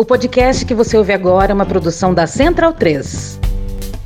O podcast que você ouve agora é uma produção da Central 3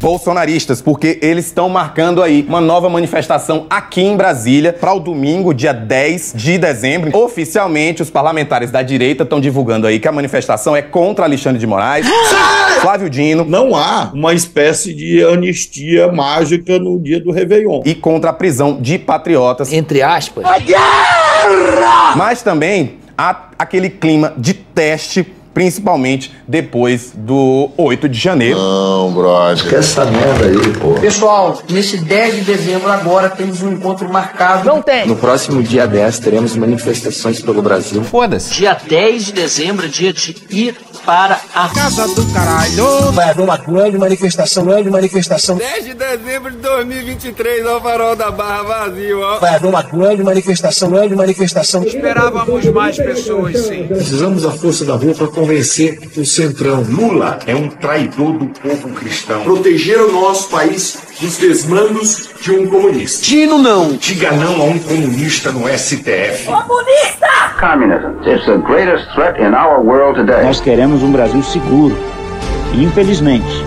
bolsonaristas, porque eles estão marcando aí uma nova manifestação aqui em Brasília para o domingo, dia 10 de dezembro. Oficialmente, os parlamentares da direita estão divulgando aí que a manifestação é contra Alexandre de Moraes, Flávio Dino. Não há uma espécie de anistia mágica no dia do Réveillon. E contra a prisão de patriotas. Entre aspas. A guerra! Mas também há aquele clima de teste principalmente depois do 8 de janeiro. Não, brother. Que essa merda aí, pô. Pessoal, nesse 10 de dezembro agora temos um encontro marcado. Não tem. No próximo dia 10 teremos manifestações pelo Brasil. Foda-se. Dia 10 de dezembro, dia de ir para a casa do caralho. Vai haver uma grande manifestação, grande manifestação. 10 de dezembro de 2023, ó, farol da Barra vazio, ó. Vai haver uma grande manifestação, grande manifestação. Esperávamos mais pessoas, sim. Precisamos da força da rua para convencer o Centrão. Lula é um traidor do povo cristão. Proteger o nosso país dos desmandos de um comunista. Dino não. Diga não a um comunista no STF. Comunista! Communism is the greatest threat in our world today. Nós queremos um Brasil seguro. E, infelizmente,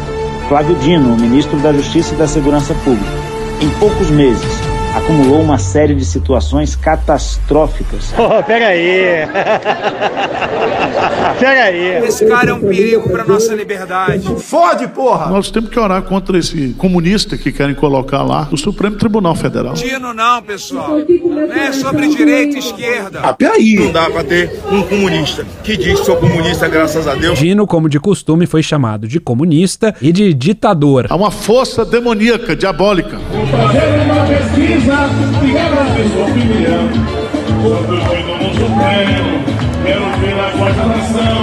Flávio Dino, o ministro da Justiça e da Segurança Pública, em poucos meses, acumulou uma série de situações catastróficas. Oh, pega aí! pega aí! Esse cara é um perigo para nossa liberdade. Fode, porra! Nós temos que orar contra esse comunista que querem colocar lá no Supremo Tribunal Federal. Dino não, pessoal. Não é sobre direita e esquerda. Ah, peraí! Não dá pra ter um comunista que diz que sou comunista, graças a Deus. Dino, como de costume, foi chamado de comunista e de ditador. Há uma força demoníaca, diabólica. Fazer uma pesquisa e quebra a sua opinião. Quando eu fui no Supremo, quero ver a voz da nação.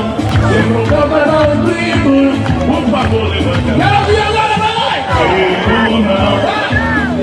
Se for para dar um grito, por favor, levante a mão. Quero ouvir agora, vai lá!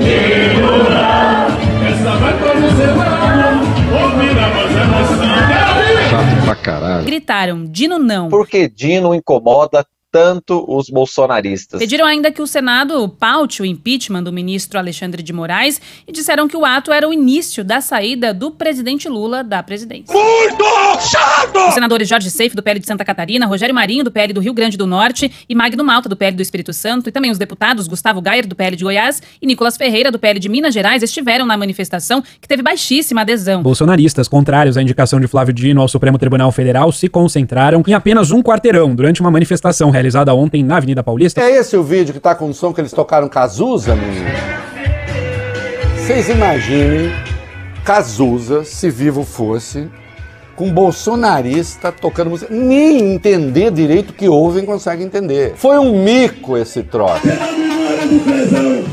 Digo não, essa vai para o Senado, ouvir a voz da nação. Quero ouvir! Chato pra caralho. Gritaram, Dino não. Porque Dino incomoda tanto os bolsonaristas. Pediram ainda que o Senado paute o impeachment do ministro Alexandre de Moraes e disseram que o ato era o início da saída do presidente Lula da presidência. Muito chato! Os senadores Jorge Seif, do PL de Santa Catarina, Rogério Marinho, do PL do Rio Grande do Norte e Magno Malta, do PL do Espírito Santo, e também os deputados Gustavo Gayer, do PL de Goiás e Nicolas Ferreira, do PL de Minas Gerais, estiveram na manifestação que teve baixíssima adesão. Bolsonaristas contrários à indicação de Flávio Dino ao Supremo Tribunal Federal se concentraram em apenas um quarteirão durante uma manifestação realizada ontem na Avenida Paulista. É esse o vídeo que tá com o som que eles tocaram Cazuza, menino? Vocês imaginem Cazuza, se vivo fosse, com bolsonarista tocando música. Nem entender direito o que ouvem consegue entender. Foi um mico esse troço. Pela memória do Fezão,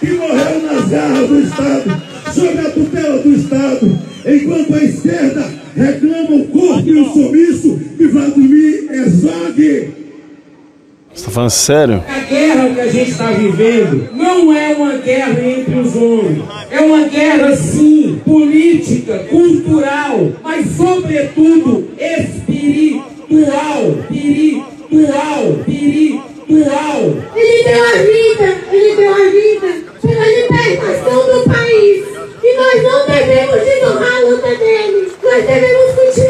que morreu nas garras do Estado, sob a tutela do Estado, enquanto a esquerda reclama o corpo e o sumiço de Vladimir Herzog. Você tá falando sério? A guerra que a gente está vivendo não é uma guerra entre os homens. É uma guerra, sim, política, cultural, mas, sobretudo, espiritual. Espiritual. Espiritual. Ele deu a vida, ele deu a vida pela libertação do país. E nós não devemos ignorar a luta dele. Nós devemos continuar.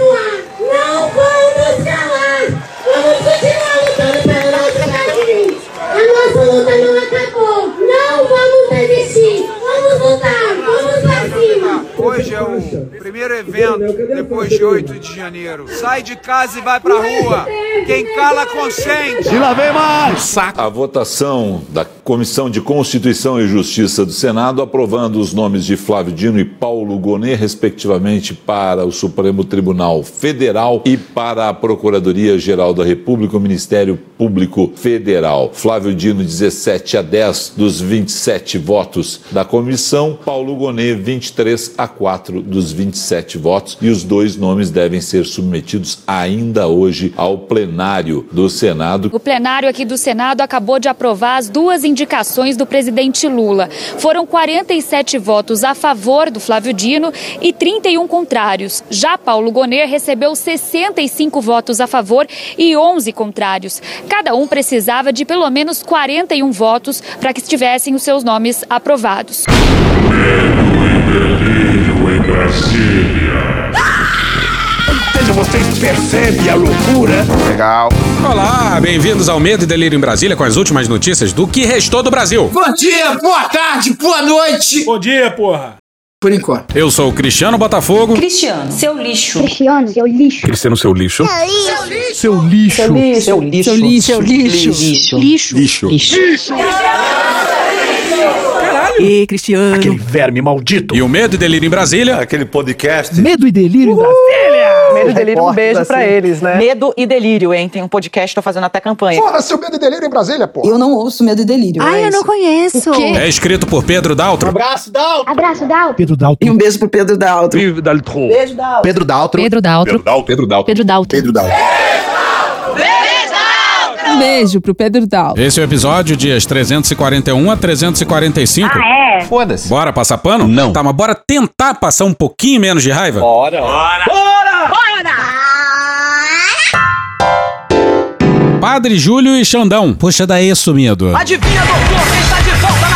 Primeiro evento depois de 8 de janeiro. Sai de casa e vai pra rua. Quem cala consente. E lá vem mais! A votação da Comissão de Constituição e Justiça do Senado aprovando os nomes de Flávio Dino e Paulo Gonet, respectivamente, para o Supremo Tribunal Federal e para a Procuradoria-Geral da República, o Ministério Público Federal. Flávio Dino, 17 a 10 dos 27 votos da comissão, Paulo Gonet, 23 a 4 dos 27 votos, e os dois nomes devem ser submetidos ainda hoje ao plenário do Senado. O plenário aqui do Senado acabou de aprovar as duas indicações do presidente Lula. Foram 47 votos a favor do Flávio Dino e 31 contrários. Já Paulo Gonet recebeu 65 votos a favor e 11 contrários. Cada um precisava de pelo menos 41 votos para que tivessem os seus nomes aprovados. Medo e delírio em Brasília. Vocês percebem a loucura? Legal. Olá, bem-vindos ao Medo e Delírio em Brasília com as últimas notícias do que restou do Brasil. Bom dia, boa tarde, boa noite. Bom dia, porra. Por enquanto. Eu sou o Cristiano Botafogo. Cristiano, seu lixo. Cristiano, seu lixo. Cristiano, seu lixo. Seu lixo. Seu lixo. Seu lixo. Seu lixo. Lixo. Lixo. Lixo. Lixo. E Cristiano. Aquele verme maldito. E o Medo e Delírio em Brasília. Aquele podcast. Medo e delírio em Brasília. Medo e delírio, um beijo pra eles, né? Medo e delírio, hein? Tem um podcast, tô fazendo até campanha. Fora seu medo e delírio em Brasília, pô. Eu não ouço medo e delírio. Ai, eu não conheço. É escrito por Pedro Daltro. Abraço, Dalton. Abraço, Dal. Pedro Dalton. E um beijo pro Pedro Daltro. Vive Daltron. Beijo, Daltro. Pedro Daltro. Pedro Daltro. Pedro Daltro. Pedro Daltro. Pedro Daltro. Pedro Daltro. Um beijo pro Pedro Daltro. Esse é o episódio dias 341 a 345. Ah, é? Foda-se. Bora passar pano? Não. Tá, mas bora tentar passar um pouquinho menos de raiva? Bora. Padre Júlio e Xandão. Puxa daí, sumido. Adivinha, doutor, quem está de volta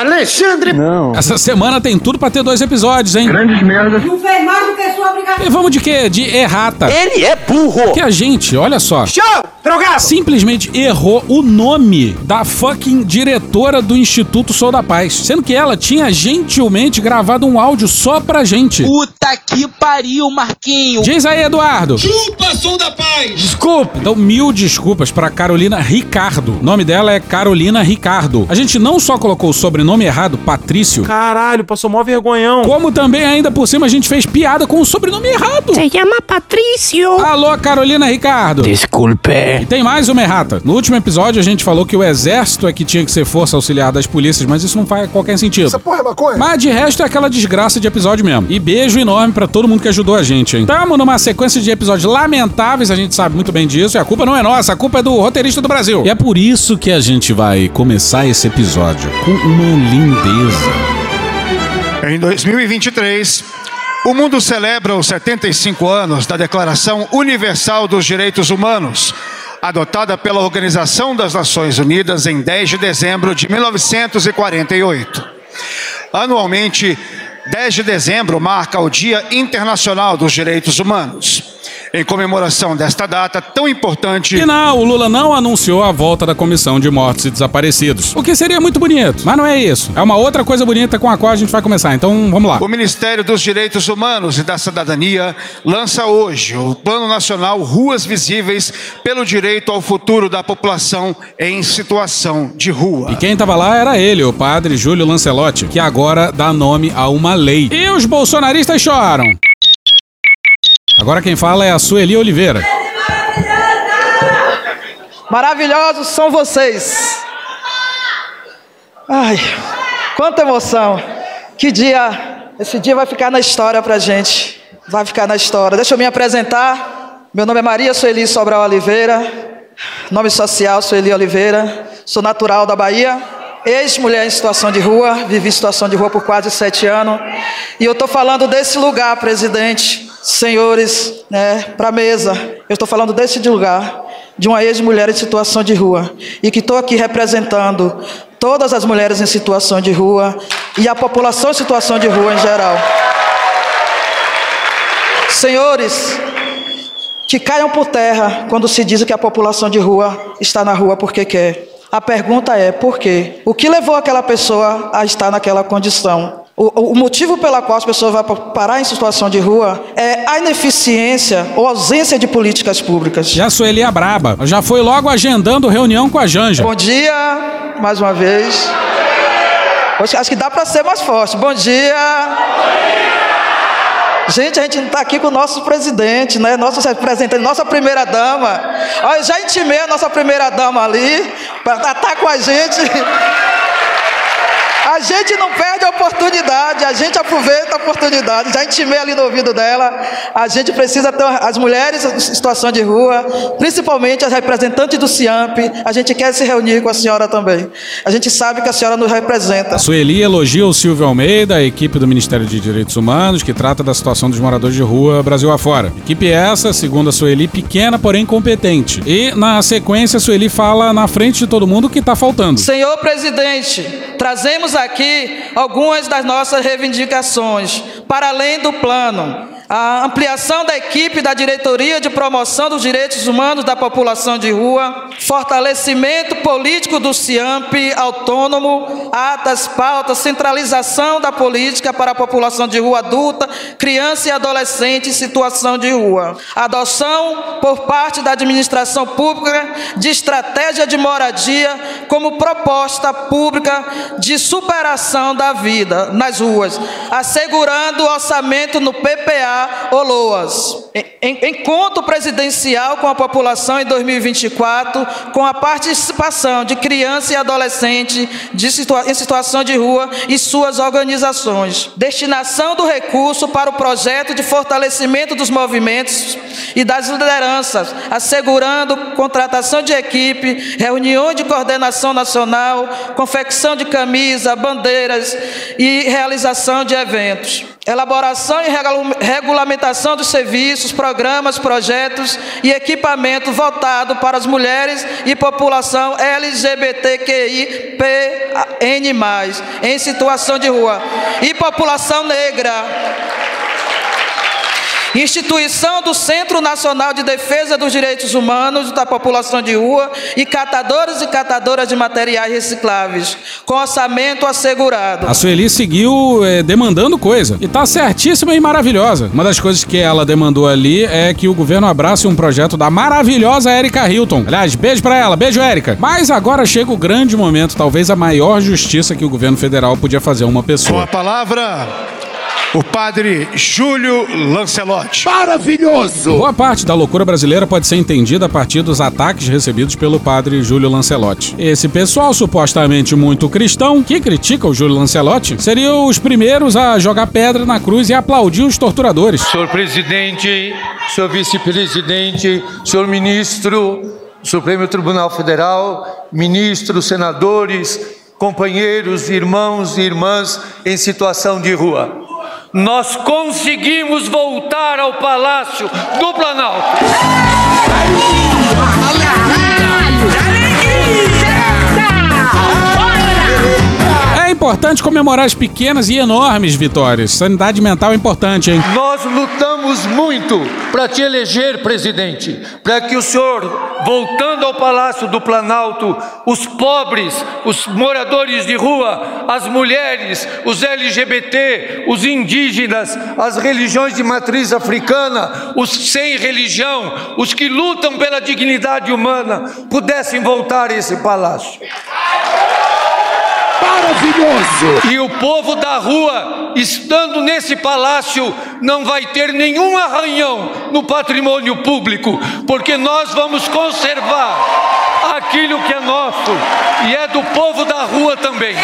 Alexandre. Não. Essa semana tem tudo pra ter dois episódios, hein? Grandes merdas. Não fez mais do que sua obrigação. E vamos de quê? De errata. Ele é burro. Que a gente, olha só, Show, drogado. simplesmente errou o nome da fucking diretora do Instituto Sou da Paz. Sendo que ela tinha gentilmente gravado um áudio só pra gente. Puta que pariu, Marquinho. Diz aí, Eduardo. Chupa, sou da paz. Desculpa. Então, mil desculpas pra Carolina Ricardo. O nome dela é Carolina Ricardo. A gente não só colocou o sobrenome errado, Patrício, Caralho, passou mó vergonhão. como também ainda por cima a gente fez piada com o sobrenome errado. Se chama Patrício. Alô, Carolina Ricardo. Desculpe. E tem mais uma errata. No último episódio a gente falou que o exército é que tinha que ser força auxiliar das polícias, mas isso não faz qualquer sentido. Essa porra é maconha? Mas de resto é aquela desgraça de episódio mesmo. E beijo enorme pra todo mundo que ajudou a gente, hein? Tamo numa sequência de episódios lamentáveis, a gente sabe muito bem disso, e a culpa não é nossa, a culpa é do roteirista do Brasil. E é por isso que a gente vai começar esse episódio com uma lindeza. Em 2023, o mundo celebra os 75 anos da Declaração Universal dos Direitos Humanos, adotada pela Organização das Nações Unidas em 10 de dezembro de 1948. Anualmente, 10 de dezembro marca o Dia Internacional dos Direitos Humanos. Em comemoração desta data tão importante. Não, o Lula não anunciou a volta da Comissão de Mortos e Desaparecidos. O que seria muito bonito. Mas não é isso. É uma outra coisa bonita com a qual a gente vai começar. Então vamos lá. O Ministério dos Direitos Humanos e da Cidadania lança hoje o Plano Nacional Ruas Visíveis pelo Direito ao Futuro da População em Situação de Rua. E quem tava lá era ele, o padre Júlio Lancelotti, que agora dá nome a uma lei. E os bolsonaristas choram. Agora quem fala é a Sueli Oliveira. Maravilhosos são vocês. Ai, quanta emoção. Que dia. Esse dia vai ficar na história pra gente. Vai ficar na história. Deixa eu me apresentar. Meu nome é Maria Sueli Sobral Oliveira. Nome social Sueli Oliveira. Sou natural da Bahia. Ex-mulher em situação de rua. Vivi em situação de rua por quase sete anos. E eu estou falando desse lugar, presidente. Senhores, né, para a mesa. Eu estou falando desse lugar de uma ex-mulher em situação de rua e que estou aqui representando todas as mulheres em situação de rua e a população em situação de rua em geral. Senhores, que caiam por terra quando se diz que a população de rua está na rua porque quer. A pergunta é por quê? O que levou aquela pessoa a estar naquela condição? O, o, motivo pela qual as pessoas vão parar em situação de rua é a ineficiência ou ausência de políticas públicas. Já Sueli é braba. Já foi logo agendando reunião com a Janja. Bom dia, mais uma vez. Acho que dá para ser mais forte. Bom dia. Gente, a gente não está aqui com o nosso presidente, né? Nosso representante, nossa primeira dama. Olha, já intimei a nossa primeira dama ali para estar tá com a gente. A gente não perde a oportunidade, a gente aproveita a oportunidade. Já intimei ali no ouvido dela. A gente precisa ter as mulheres em situação de rua, principalmente as representantes do CIAMP. A gente quer se reunir com a senhora também. A gente sabe que a senhora nos representa. A Sueli elogia o Silvio Almeida, a equipe do Ministério de Direitos Humanos, que trata da situação dos moradores de rua Brasil afora. Equipe essa, segundo a Sueli, pequena, porém competente. E na sequência, a Sueli fala na frente de todo mundo o que está faltando. Senhor presidente, trazemos aqui algumas das nossas reivindicações, para além do plano. A ampliação da equipe da Diretoria de Promoção dos Direitos Humanos da População de Rua, fortalecimento político do CIAMP autônomo, atas, pautas, centralização da política para a população de rua adulta, criança e adolescente em situação de rua. Adoção por parte da administração pública de estratégia de moradia como proposta pública de superação da vida nas ruas, assegurando o orçamento no PPA ou LOAS. Encontro presidencial com a população em 2024, com a participação de criança e adolescente de situa em situação de rua e suas organizações. Destinação do recurso para o projeto de fortalecimento dos movimentos e das lideranças, assegurando contratação de equipe, reunião de coordenação nacional, confecção de camisa, bandeiras e realização de eventos. Elaboração e regulamentação dos serviços, programas, projetos e equipamento voltado para as mulheres e população LGBTQIPN+, em situação de rua, e população negra. Instituição do Centro Nacional de Defesa dos Direitos Humanos da População de Rua e catadores e catadoras de materiais recicláveis, com orçamento assegurado. A Sueli seguiu eh, demandando coisa. E tá certíssima e maravilhosa. Uma das coisas que ela demandou ali é que o governo abrace um projeto da maravilhosa Erika Hilton. Aliás, beijo pra ela, beijo, Erika. Mas agora chega o grande momento, talvez a maior justiça que o governo federal podia fazer a uma Com pessoa. a palavra, o padre Júlio Lancelotti. Maravilhoso! Boa parte da loucura brasileira pode ser entendida a partir dos ataques recebidos pelo padre Júlio Lancelotti. Esse pessoal supostamente muito cristão, que critica o Júlio Lancelotti, seriam os primeiros a jogar pedra na cruz e aplaudir os torturadores. Senhor presidente, senhor vice-presidente, senhor ministro Supremo Tribunal Federal, ministros, senadores, companheiros, irmãos e irmãs em situação de rua. Nós conseguimos voltar ao Palácio do Planalto. É importante comemorar as pequenas e enormes vitórias. Sanidade mental é importante, hein? Nós lutamos muito para te eleger presidente, para que o senhor, voltando ao Palácio do Planalto, os pobres, os moradores de rua, as mulheres, os LGBT, os indígenas, as religiões de matriz africana, os sem religião, os que lutam pela dignidade humana, pudessem voltar a esse palácio. Maravilhoso! E o povo da rua, estando nesse palácio, não vai ter nenhum arranhão no patrimônio público, porque nós vamos conservar aquilo que é nosso e é do povo da rua também.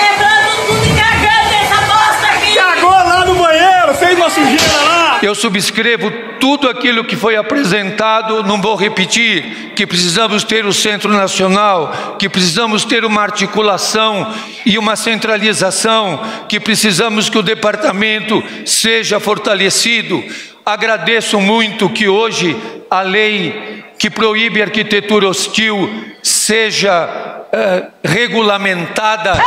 Sujeira lá! Eu subscrevo tudo aquilo que foi apresentado, não vou repetir, que precisamos ter o Centro Nacional, que precisamos ter uma articulação e uma centralização, que precisamos que o departamento seja fortalecido. Agradeço muito que hoje a lei que proíbe a arquitetura hostil seja eh, regulamentada.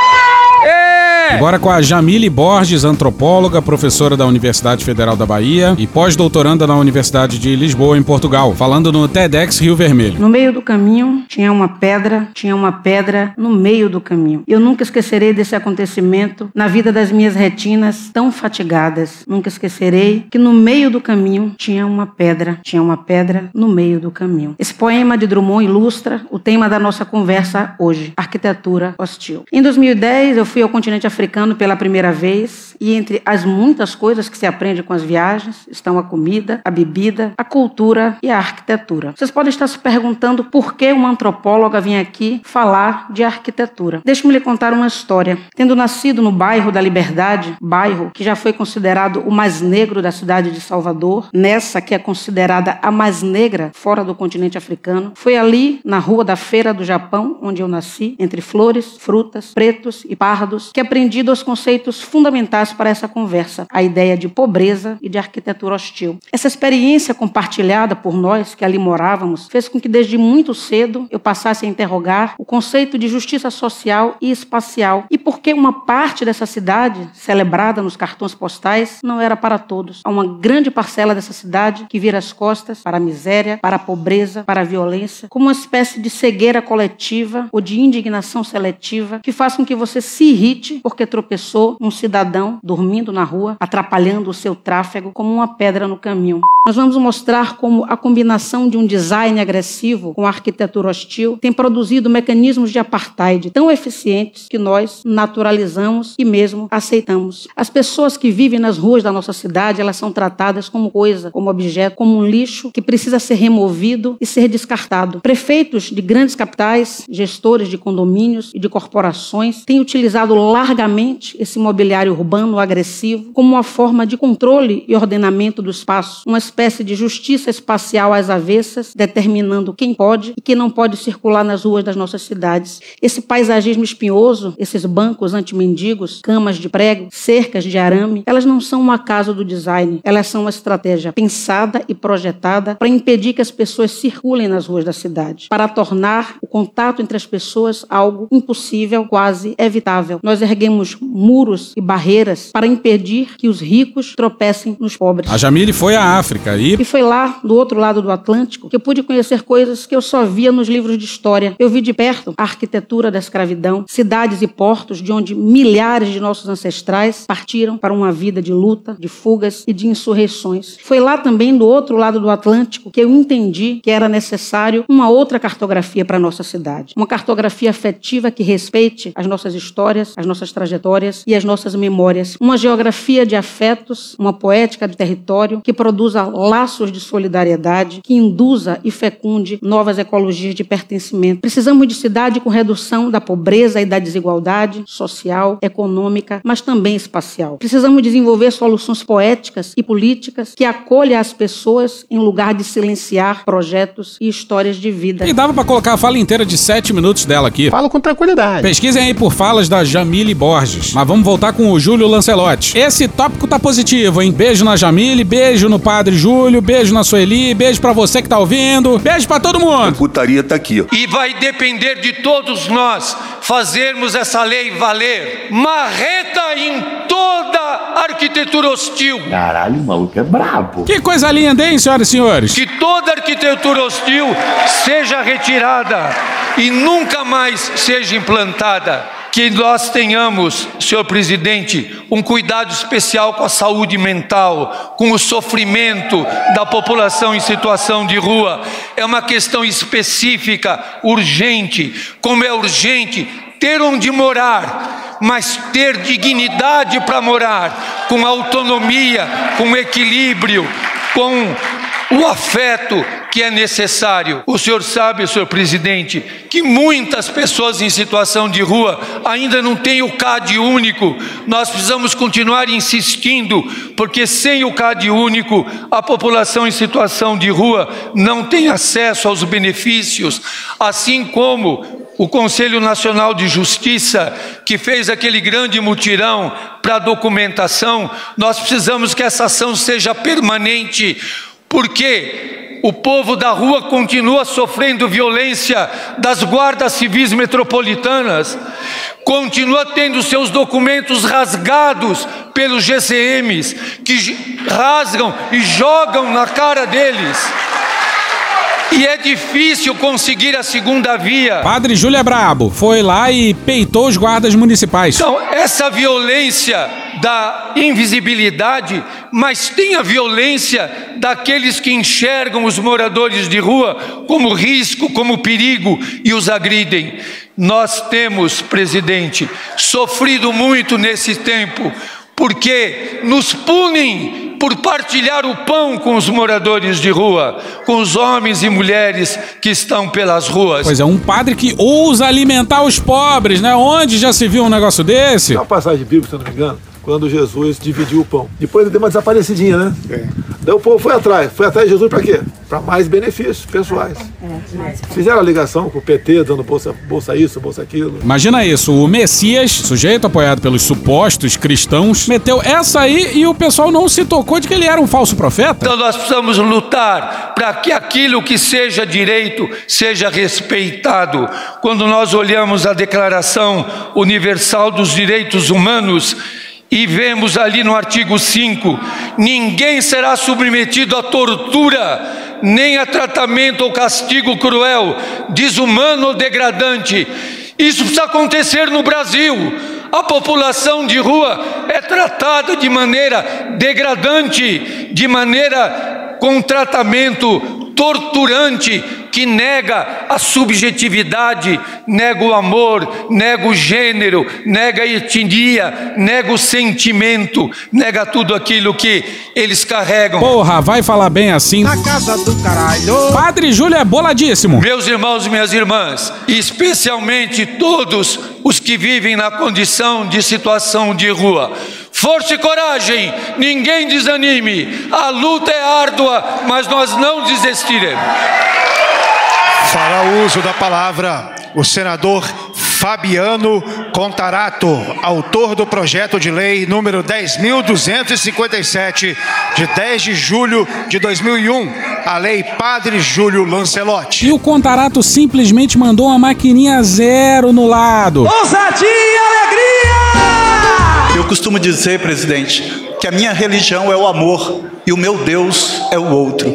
Agora com a Jamile Borges, antropóloga, professora da Universidade Federal da Bahia e pós-doutoranda na Universidade de Lisboa, em Portugal, falando no TEDx Rio Vermelho. No meio do caminho tinha uma pedra, tinha uma pedra no meio do caminho. Eu nunca esquecerei desse acontecimento na vida das minhas retinas tão fatigadas. Nunca esquecerei que no meio do caminho tinha uma pedra, tinha uma pedra no meio do caminho. Esse poema de Drummond ilustra o tema da nossa conversa hoje, arquitetura hostil. Em 2010 eu fui ao continente africano pela primeira vez e entre as muitas coisas que se aprende com as viagens estão a comida, a bebida, a cultura e a arquitetura. Vocês podem estar se perguntando por que uma antropóloga vem aqui falar de arquitetura. Deixe-me lhe contar uma história. Tendo nascido no bairro da Liberdade, bairro que já foi considerado o mais negro da cidade de Salvador, nessa que é considerada a mais negra fora do continente africano, foi ali na rua da Feira do Japão, onde eu nasci, entre flores, frutas, pretos e pardos, que aprendi dos conceitos fundamentais traz para essa conversa a ideia de pobreza e de arquitetura hostil. Essa experiência compartilhada por nós que ali morávamos fez com que desde muito cedo eu passasse a interrogar o conceito de justiça social e espacial e por que uma parte dessa cidade, celebrada nos cartões postais, não era para todos. Há uma grande parcela dessa cidade que vira as costas para a miséria, para a pobreza, para a violência, como uma espécie de cegueira coletiva ou de indignação seletiva que faz com que você se irrite porque tropeçou um cidadão dormindo na rua, atrapalhando o seu tráfego como uma pedra no caminho. Nós vamos mostrar como a combinação de um design agressivo com arquitetura hostil tem produzido mecanismos de apartheid tão eficientes que nós naturalizamos e mesmo aceitamos. As pessoas que vivem nas ruas da nossa cidade, elas são tratadas como coisa, como objeto, como um lixo que precisa ser removido e ser descartado. Prefeitos de grandes capitais, gestores de condomínios e de corporações têm utilizado largamente esse mobiliário urbano agressivo como uma forma de controle e ordenamento do espaço, uma espécie de justiça espacial às avessas, determinando quem pode e quem não pode circular nas ruas das nossas cidades. Esse paisagismo espinhoso, esses bancos anti-mendigos, camas de prego, cercas de arame, elas não são um acaso do design, elas são uma estratégia pensada e projetada para impedir que as pessoas circulem nas ruas da cidade, para tornar o contato entre as pessoas algo impossível, quase evitável. Nós erguemos muros e barreiras para impedir que os ricos tropecem nos pobres. A Jamile foi à África e. E foi lá, do outro lado do Atlântico, que eu pude conhecer coisas que eu só via nos livros de história. Eu vi de perto a arquitetura da escravidão, cidades e portos de onde milhares de nossos ancestrais partiram para uma vida de luta, de fugas e de insurreições. Foi lá também, do outro lado do Atlântico, que eu entendi que era necessário uma outra cartografia para a nossa cidade. Uma cartografia afetiva que respeite as nossas histórias, as nossas trajetórias e as nossas memórias. Uma geografia de afetos, uma poética de território que produza laços de solidariedade, que induza e fecunde novas ecologias de pertencimento. Precisamos de cidade com redução da pobreza e da desigualdade social, econômica, mas também espacial. Precisamos desenvolver soluções poéticas e políticas que acolham as pessoas em lugar de silenciar projetos e histórias de vida. E dava pra colocar a fala inteira de sete minutos dela aqui. Falo com tranquilidade. Pesquisem aí por falas da Jamile Borges. Mas vamos voltar com o Júlio Lancelotti. Esse tópico tá positivo, hein? Beijo na Jamile, beijo no Padre Júlio, beijo na Sueli, beijo pra você que tá ouvindo, beijo pra todo mundo. Putaria tá aqui, ó. E vai depender de todos nós fazermos essa lei valer. Marreta em toda arquitetura hostil. Caralho, o maluco é brabo. Que coisa linda, hein, senhoras e senhores? Que toda arquitetura hostil seja retirada e nunca mais seja implantada. Que nós tenhamos, senhor presidente, um cuidado especial com a saúde mental, com o sofrimento da população em situação de rua. É uma questão específica, urgente. Como é urgente ter onde morar, mas ter dignidade para morar, com autonomia, com equilíbrio, com o afeto que é necessário. O senhor sabe, senhor presidente, que muitas pessoas em situação de rua ainda não têm o CAD único. Nós precisamos continuar insistindo, porque sem o CAD único, a população em situação de rua não tem acesso aos benefícios, assim como o Conselho Nacional de Justiça, que fez aquele grande mutirão para documentação, nós precisamos que essa ação seja permanente, porque o povo da rua continua sofrendo violência das guardas civis metropolitanas, continua tendo seus documentos rasgados pelos GCMs, que rasgam e jogam na cara deles. E é difícil conseguir a segunda via. Padre Júlio é brabo. Foi lá e peitou os guardas municipais. Então, essa violência da invisibilidade, mas tem a violência daqueles que enxergam os moradores de rua como risco, como perigo e os agridem. Nós temos, presidente, sofrido muito nesse tempo, porque nos punem por partilhar o pão com os moradores de rua, com os homens e mulheres que estão pelas ruas. Pois é, um padre que ousa alimentar os pobres, né? Onde já se viu um negócio desse? Uma passagem bíblica, se eu não me engano. Quando Jesus dividiu o pão. Depois ele deu uma desaparecidinha, né? Daí o povo foi atrás. Foi atrás de Jesus para quê? Para mais benefícios pessoais. Fizeram a ligação com o PT, dando bolsa, bolsa isso, bolsa aquilo. Imagina isso, o Messias, sujeito apoiado pelos supostos cristãos, meteu essa aí e o pessoal não se tocou de que ele era um falso profeta. Então nós precisamos lutar para que aquilo que seja direito seja respeitado. Quando nós olhamos a Declaração Universal dos Direitos Humanos, e vemos ali no artigo 5: ninguém será submetido a tortura, nem a tratamento ou castigo cruel, desumano ou degradante. Isso precisa acontecer no Brasil. A população de rua é tratada de maneira degradante, de maneira com tratamento torturante que nega a subjetividade, nega o amor, nega o gênero, nega a etnia, nega o sentimento, nega tudo aquilo que eles carregam. Porra, vai falar bem assim. Na casa do caralho. Padre Júlio é boladíssimo. Meus irmãos e minhas irmãs, especialmente todos os que vivem na condição de situação de rua, Força e coragem, ninguém desanime. A luta é árdua, mas nós não desistiremos. Fará uso da palavra o senador Fabiano Contarato, autor do projeto de lei número 10.257, de 10 de julho de 2001, a lei Padre Júlio Lancelotti. E o Contarato simplesmente mandou uma maquininha zero no lado. Ousadia e alegria! Eu costumo dizer, presidente, que a minha religião é o amor e o meu Deus é o outro.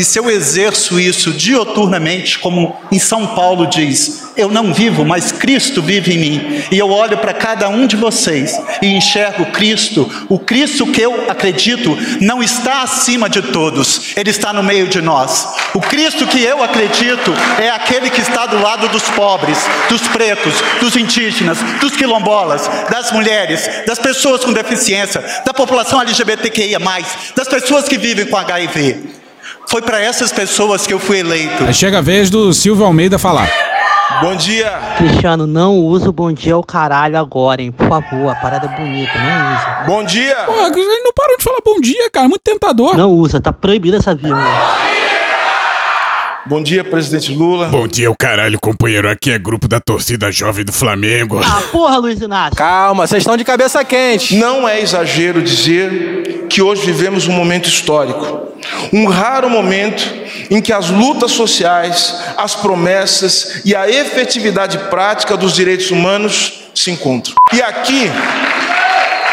E se eu exerço isso dioturnamente, como em São Paulo diz, eu não vivo, mas Cristo vive em mim. E eu olho para cada um de vocês e enxergo Cristo. O Cristo que eu acredito não está acima de todos, ele está no meio de nós. O Cristo que eu acredito é aquele que está do lado dos pobres, dos pretos, dos indígenas, dos quilombolas, das mulheres, das pessoas com deficiência, da população LGBTQIA, das pessoas que vivem com HIV. Foi para essas pessoas que eu fui eleito. Aí chega a vez do Silvio Almeida falar. Bom dia. Cristiano, não usa o bom dia ao caralho agora, hein? Por favor, a parada é bonita, não usa. Bom dia. Pô, ele não parou de falar bom dia, cara. Muito tentador. Não usa, tá proibido essa vírgula. Bom dia, presidente Lula. Bom dia, o caralho, companheiro. Aqui é grupo da torcida jovem do Flamengo. Ah, porra, Luiz Inácio. Calma, vocês estão de cabeça quente. Não é exagero dizer que hoje vivemos um momento histórico. Um raro momento em que as lutas sociais, as promessas e a efetividade prática dos direitos humanos se encontram. E aqui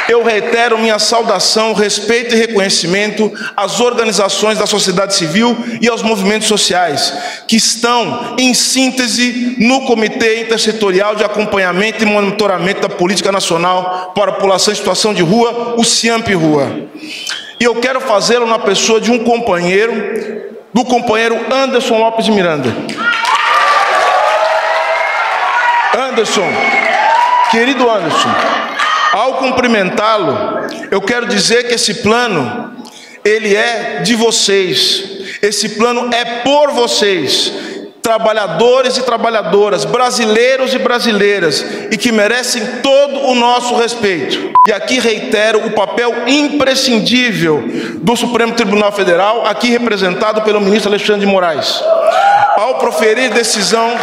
eu reitero minha saudação, respeito e reconhecimento às organizações da sociedade civil e aos movimentos sociais, que estão, em síntese, no Comitê Intersetorial de Acompanhamento e Monitoramento da Política Nacional para a População em Situação de Rua, o CIAMP Rua. E eu quero fazê-lo na pessoa de um companheiro, do companheiro Anderson Lopes de Miranda. Anderson, querido Anderson, ao cumprimentá-lo, eu quero dizer que esse plano, ele é de vocês. Esse plano é por vocês, trabalhadores e trabalhadoras, brasileiros e brasileiras, e que merecem todo o nosso respeito. E aqui reitero o papel imprescindível do Supremo Tribunal Federal, aqui representado pelo ministro Alexandre de Moraes, ao proferir decisão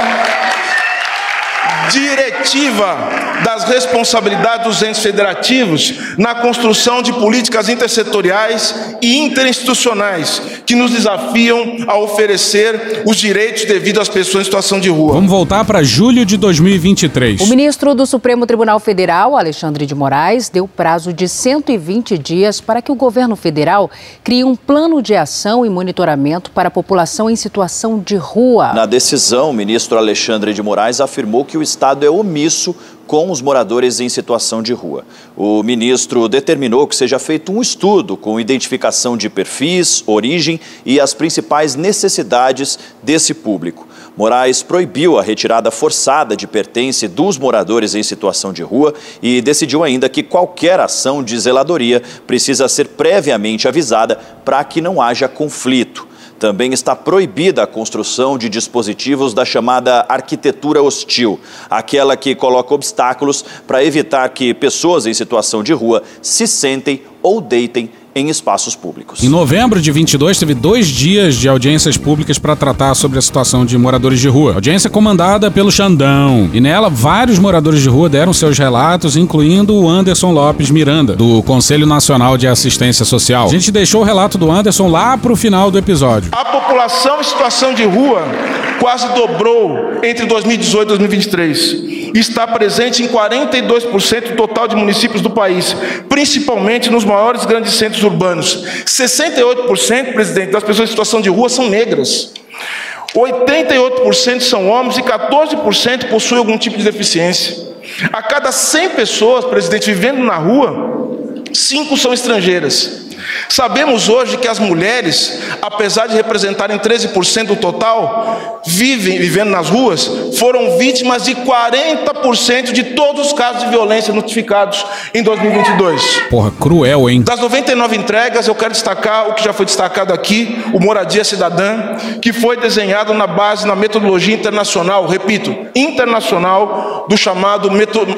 diretiva das responsabilidades dos entes federativos na construção de políticas intersetoriais e interinstitucionais que nos desafiam a oferecer os direitos devidos às pessoas em situação de rua. Vamos voltar para julho de 2023. O ministro do Supremo Tribunal Federal, Alexandre de Moraes, deu prazo de 120 dias para que o governo federal crie um plano de ação e monitoramento para a população em situação de rua. Na decisão, o ministro Alexandre de Moraes afirmou que o Estado é omisso com os moradores em situação de rua. O ministro determinou que seja feito um estudo com identificação de perfis, origem e as principais necessidades desse público. Moraes proibiu a retirada forçada de pertence dos moradores em situação de rua e decidiu ainda que qualquer ação de zeladoria precisa ser previamente avisada para que não haja conflito. Também está proibida a construção de dispositivos da chamada arquitetura hostil, aquela que coloca obstáculos para evitar que pessoas em situação de rua se sentem ou deitem em espaços públicos. Em novembro de 22, teve dois dias de audiências públicas para tratar sobre a situação de moradores de rua. Audiência comandada pelo Xandão. E nela, vários moradores de rua deram seus relatos, incluindo o Anderson Lopes Miranda, do Conselho Nacional de Assistência Social. A gente deixou o relato do Anderson lá para o final do episódio. A população em situação de rua quase dobrou entre 2018 e 2023. Está presente em 42% do total de municípios do país, principalmente nos maiores grandes centros urbanos. 68%, presidente, das pessoas em situação de rua são negras. 88% são homens e 14% possuem algum tipo de deficiência. A cada 100 pessoas, presidente, vivendo na rua, 5 são estrangeiras. Sabemos hoje que as mulheres, apesar de representarem 13% do total, vivem vivendo nas ruas, foram vítimas de 40% de todos os casos de violência notificados em 2022. Porra, cruel, hein? Das 99 entregas, eu quero destacar o que já foi destacado aqui, o Moradia Cidadã, que foi desenhado na base, na metodologia internacional, repito, internacional, do chamado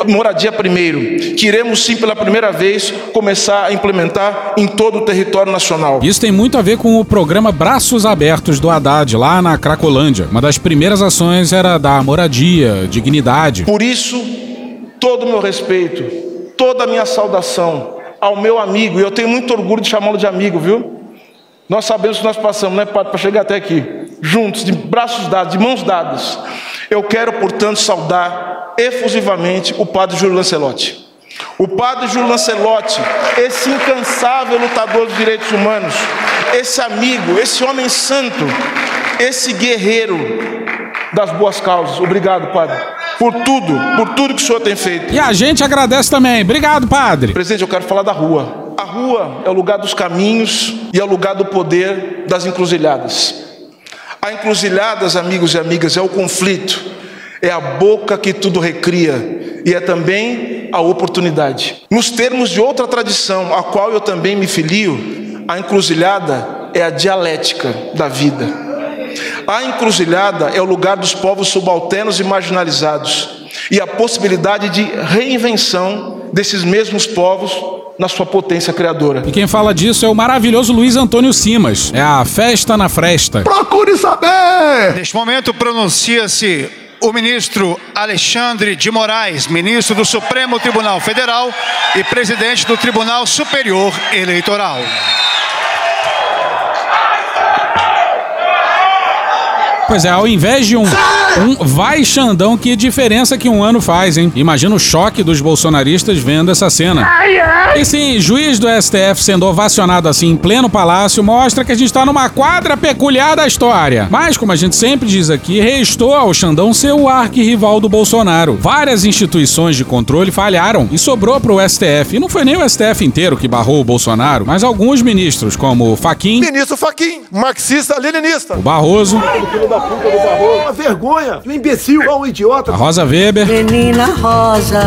Moradia Primeiro, que iremos sim pela primeira vez começar a implementar em todo o território nacional. Isso tem muito a ver com o programa Braços Abertos do Haddad, lá na Cracolândia. Uma das primeiras ações era dar moradia, dignidade. Por isso, todo o meu respeito, toda a minha saudação ao meu amigo, e eu tenho muito orgulho de chamá-lo de amigo, viu? Nós sabemos que nós passamos, né, Padre, para chegar até aqui, juntos, de braços dados, de mãos dadas. Eu quero, portanto, saudar efusivamente o Padre Júlio Lancelotti. O padre Júlio Lancelotti, esse incansável lutador dos direitos humanos, esse amigo, esse homem santo, esse guerreiro das boas causas. Obrigado, padre, por tudo, por tudo que o senhor tem feito. E a gente agradece também. Obrigado, padre. Presidente, eu quero falar da rua. A rua é o lugar dos caminhos e é o lugar do poder das encruzilhadas. A encruzilhadas, amigos e amigas, é o conflito, é a boca que tudo recria e é também a oportunidade. Nos termos de outra tradição, a qual eu também me filio, a encruzilhada é a dialética da vida. A encruzilhada é o lugar dos povos subalternos e marginalizados e a possibilidade de reinvenção desses mesmos povos na sua potência criadora. E quem fala disso é o maravilhoso Luiz Antônio Simas. É a festa na fresta. Procure saber! Neste momento pronuncia-se o ministro Alexandre de Moraes, ministro do Supremo Tribunal Federal e presidente do Tribunal Superior Eleitoral. Pois é, ao invés de um, um vai Xandão, que diferença que um ano faz, hein? Imagina o choque dos bolsonaristas vendo essa cena. E sim, juiz do STF sendo ovacionado assim em pleno palácio mostra que a gente tá numa quadra peculiar da história. Mas, como a gente sempre diz aqui, restou ao Xandão ser o arquirrival do Bolsonaro. Várias instituições de controle falharam e sobrou pro STF. E não foi nem o STF inteiro que barrou o Bolsonaro, mas alguns ministros, como o Faquim, Ministro Faquim, marxista-leninista. o Barroso, Filho da puta do Barroso. Uma vergonha. Um imbecil, um idiota. a Rosa Weber Menina Rosa.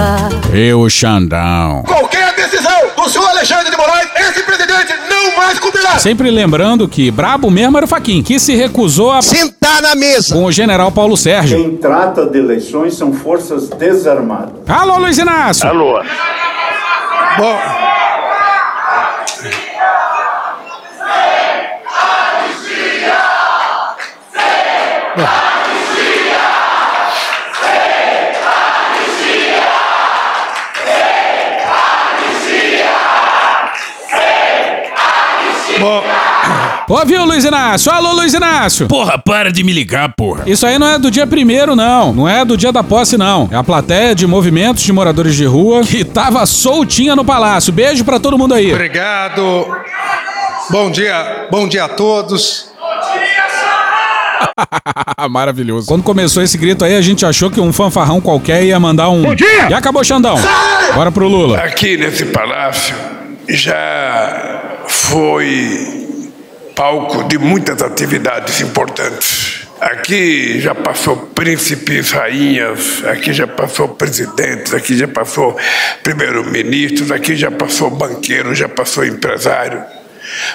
e o Xandão. Qualquer decisão do senhor Alexandre de Moraes, esse presidente não mais cumprirá. Sempre lembrando que brabo mesmo era o Faquin, que se recusou a sentar na mesa com o general Paulo Sérgio. Quem trata de eleições são forças desarmadas. Alô, Luiz Inácio! Alô. Bom, Ouviu, Luiz Inácio? Alô, Luiz Inácio! Porra, para de me ligar, porra. Isso aí não é do dia primeiro, não. Não é do dia da posse, não. É a plateia de movimentos de moradores de rua que tava soltinha no palácio. Beijo pra todo mundo aí. obrigado. Bom dia, bom dia a todos. Maravilhoso. Quando começou esse grito aí, a gente achou que um fanfarrão qualquer ia mandar um. Bom dia! E acabou, Xandão. Bora pro Lula. Aqui nesse palácio já foi palco de muitas atividades importantes. Aqui já passou príncipes, rainhas, aqui já passou presidentes, aqui já passou primeiro-ministros, aqui já passou banqueiro, já passou empresário.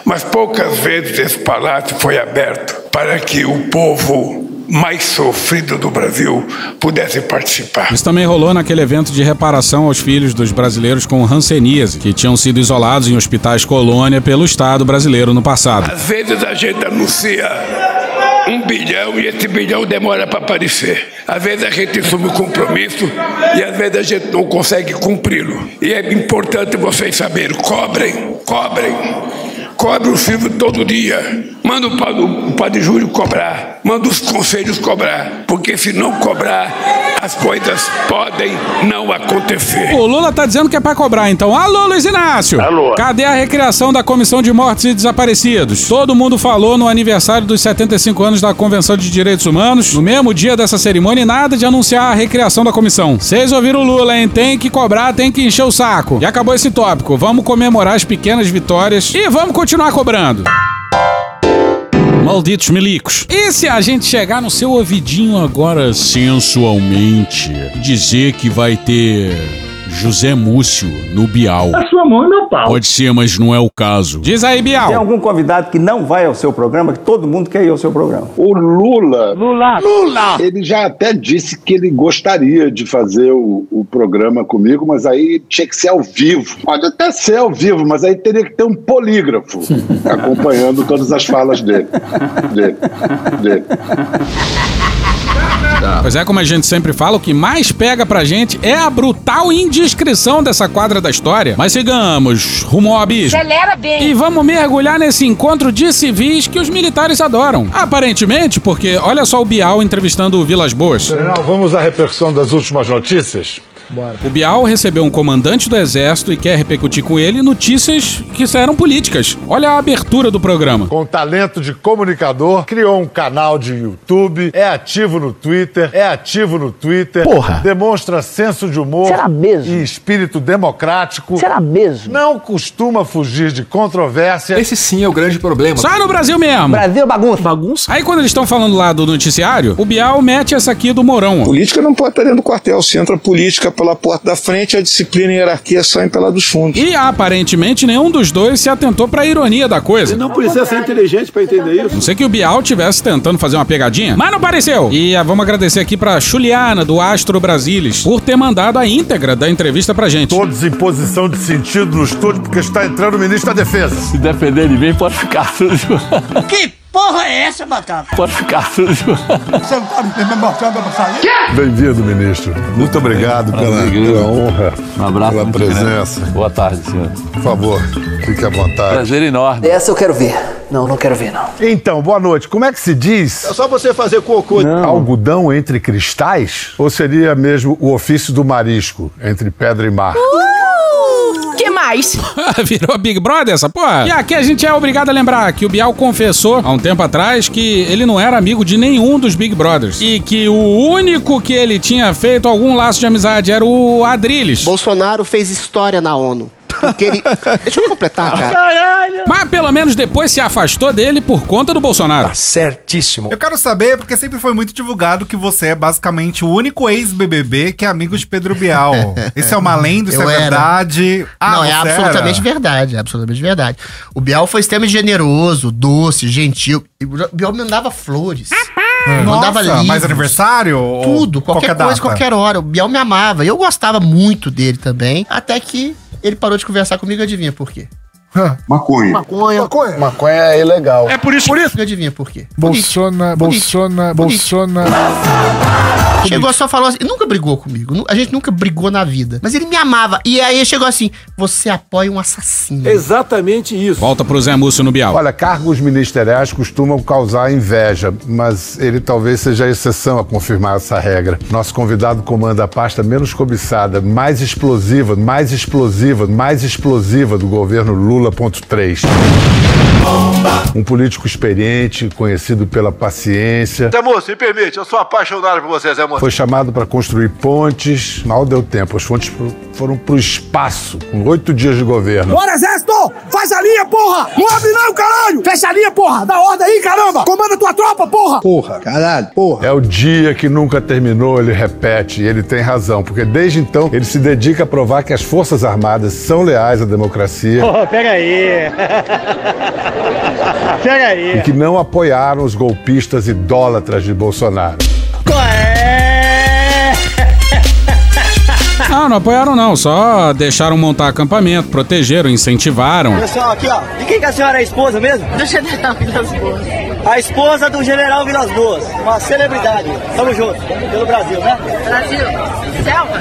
Mas poucas vezes esse palácio foi aberto para que o povo mais sofrido do Brasil pudesse participar. Isso também rolou naquele evento de reparação aos filhos dos brasileiros com hanseníase, que tinham sido isolados em hospitais colônia pelo Estado brasileiro no passado. Às vezes a gente anuncia um bilhão e esse bilhão demora para aparecer. Às vezes a gente assume o compromisso e às vezes a gente não consegue cumpri-lo. E é importante vocês saberem: cobrem, cobrem. Cobre o filho todo dia. Manda o padre, o padre Júlio cobrar. Manda os conselhos cobrar. Porque se não cobrar, as coisas podem não acontecer. O Lula tá dizendo que é pra cobrar, então. Alô, Luiz Inácio! Alô. Cadê a recriação da Comissão de Mortos e Desaparecidos? Todo mundo falou no aniversário dos 75 anos da Convenção de Direitos Humanos, no mesmo dia dessa cerimônia, e nada de anunciar a recriação da comissão. Vocês ouviram o Lula, hein? Tem que cobrar, tem que encher o saco. E acabou esse tópico. Vamos comemorar as pequenas vitórias e vamos continuar cobrando. Malditos milicos. E se a gente chegar no seu ouvidinho agora sensualmente, dizer que vai ter José Múcio no Bial? A sua mão e meu pau. Pode ser, mas não é o caso. Diz aí, Bial. Tem algum convidado que não vai ao seu programa, que todo mundo quer ir ao seu programa? O Lula. Lula. Lula! Ele já até disse que ele gostaria de fazer o, o programa comigo, mas aí tinha que ser ao vivo. Pode até ser ao vivo, mas aí teria que ter um polígrafo acompanhando todas as falas dele. dele, dele. Pois é, como a gente sempre fala, o que mais pega pra gente é a brutal indiscrição dessa quadra da história. Mas sigamos, rumo ao abismo. Acelera bem. E vamos mergulhar nesse encontro de civis que os militares adoram. Aparentemente, porque olha só o Bial entrevistando o Vilas Boas. General, vamos à repercussão das últimas notícias? O Bial recebeu um comandante do exército e quer repercutir com ele notícias que eram políticas. Olha a abertura do programa. Com talento de comunicador, criou um canal de YouTube, é ativo no Twitter, é ativo no Twitter. Porra. Demonstra senso de humor Será mesmo? e espírito democrático. Será mesmo? Não costuma fugir de controvérsia. Esse sim é o grande problema. Só no Brasil mesmo. Brasil bagunça. Bagunça. Aí quando eles estão falando lá do noticiário, o Bial mete essa aqui do Mourão. ó. Política não pode estar dentro do quartel. Se entra política pela porta da frente, a disciplina e a hierarquia saem pela dos fundos. E aparentemente nenhum dos dois se atentou pra ironia da coisa. Não precisa ser inteligente para entender isso. Não sei que o Bial tivesse tentando fazer uma pegadinha, mas não pareceu. E ah, vamos agradecer aqui pra Juliana, do Astro Brasilis, por ter mandado a íntegra da entrevista pra gente. Todos em posição de sentido no estúdio, porque está entrando o ministro da Defesa. Se depender de mim, pode ficar sujo. Que porra é essa, Batata? Pode ficar sujo. Você não tá me mostrando pra sair? Bem-vindo, ministro. Muito obrigado pela, pela honra, Um abraço. pela presença. grande. Boa tarde, senhor. Por favor, fique à vontade. Prazer enorme. Essa eu quero ver. Não, não quero ver, não. Então, boa noite. Como é que se diz? É só você fazer cocô. Algodão entre cristais? Ou seria mesmo o ofício do marisco, entre pedra e mar? que mais? Virou Big Brother essa porra? E aqui a gente é obrigado a lembrar que o Bial confessou há um tempo atrás que ele não era amigo de nenhum dos Big Brothers. E que o único que ele tinha feito algum laço de amizade era o Adrilles. Bolsonaro fez história na ONU. Porque ele. Deixa eu completar, cara. Caralho! Mas pelo menos depois se afastou dele por conta do Bolsonaro. Certíssimo. Eu quero saber, porque sempre foi muito divulgado que você é basicamente o único ex-BBB que é amigo de Pedro Bial. Isso é uma lenda, isso Eu é era. verdade? Ah, não, é absolutamente era? verdade, é absolutamente verdade. O Bial foi extremamente generoso, doce, gentil. E O Bial me mandava flores. Mandava Nossa, livros. mais aniversário? ou Tudo, qualquer, coisa, data? qualquer hora. O Biel me amava. Eu gostava muito dele também. Até que ele parou de conversar comigo, adivinha por quê? Maconha. Maconha. Maconha. Maconha é ilegal. É por isso, por isso. Adivinha por quê? Bolsonaro, Bolsonaro, Bolsonaro. Chegou só falou assim, nunca brigou comigo. A gente nunca brigou na vida. Mas ele me amava. E aí chegou assim: você apoia um assassino. Exatamente isso. Volta pro Zé Múcio no Bial. Olha, cargos ministeriais costumam causar inveja, mas ele talvez seja a exceção a confirmar essa regra. Nosso convidado comanda a pasta menos cobiçada, mais explosiva, mais explosiva, mais explosiva do governo Lula.3. Um político experiente, conhecido pela paciência. Zé Moço, me permite, eu sou apaixonado por você, Zé Moço. Foi chamado para construir pontes, mal deu tempo. As fontes foram para o espaço, com oito dias de governo. Bora, exército! Faz a linha, porra! Não abre não, caralho! Fecha a linha, porra! Dá ordem aí, caramba! Comanda tua tropa, porra! Porra, caralho, porra. É o dia que nunca terminou, ele repete, e ele tem razão, porque desde então ele se dedica a provar que as Forças Armadas são leais à democracia Porra, pega aí! pega aí! e que não apoiaram os golpistas idólatras de Bolsonaro. Não, não apoiaram não, só deixaram montar acampamento, protegeram, incentivaram. Pessoal, aqui ó, de quem que a senhora é a esposa mesmo? Do general Vilas Boas. A esposa do general Vilas Boas, uma celebridade. Tamo junto, pelo Brasil, né? Brasil.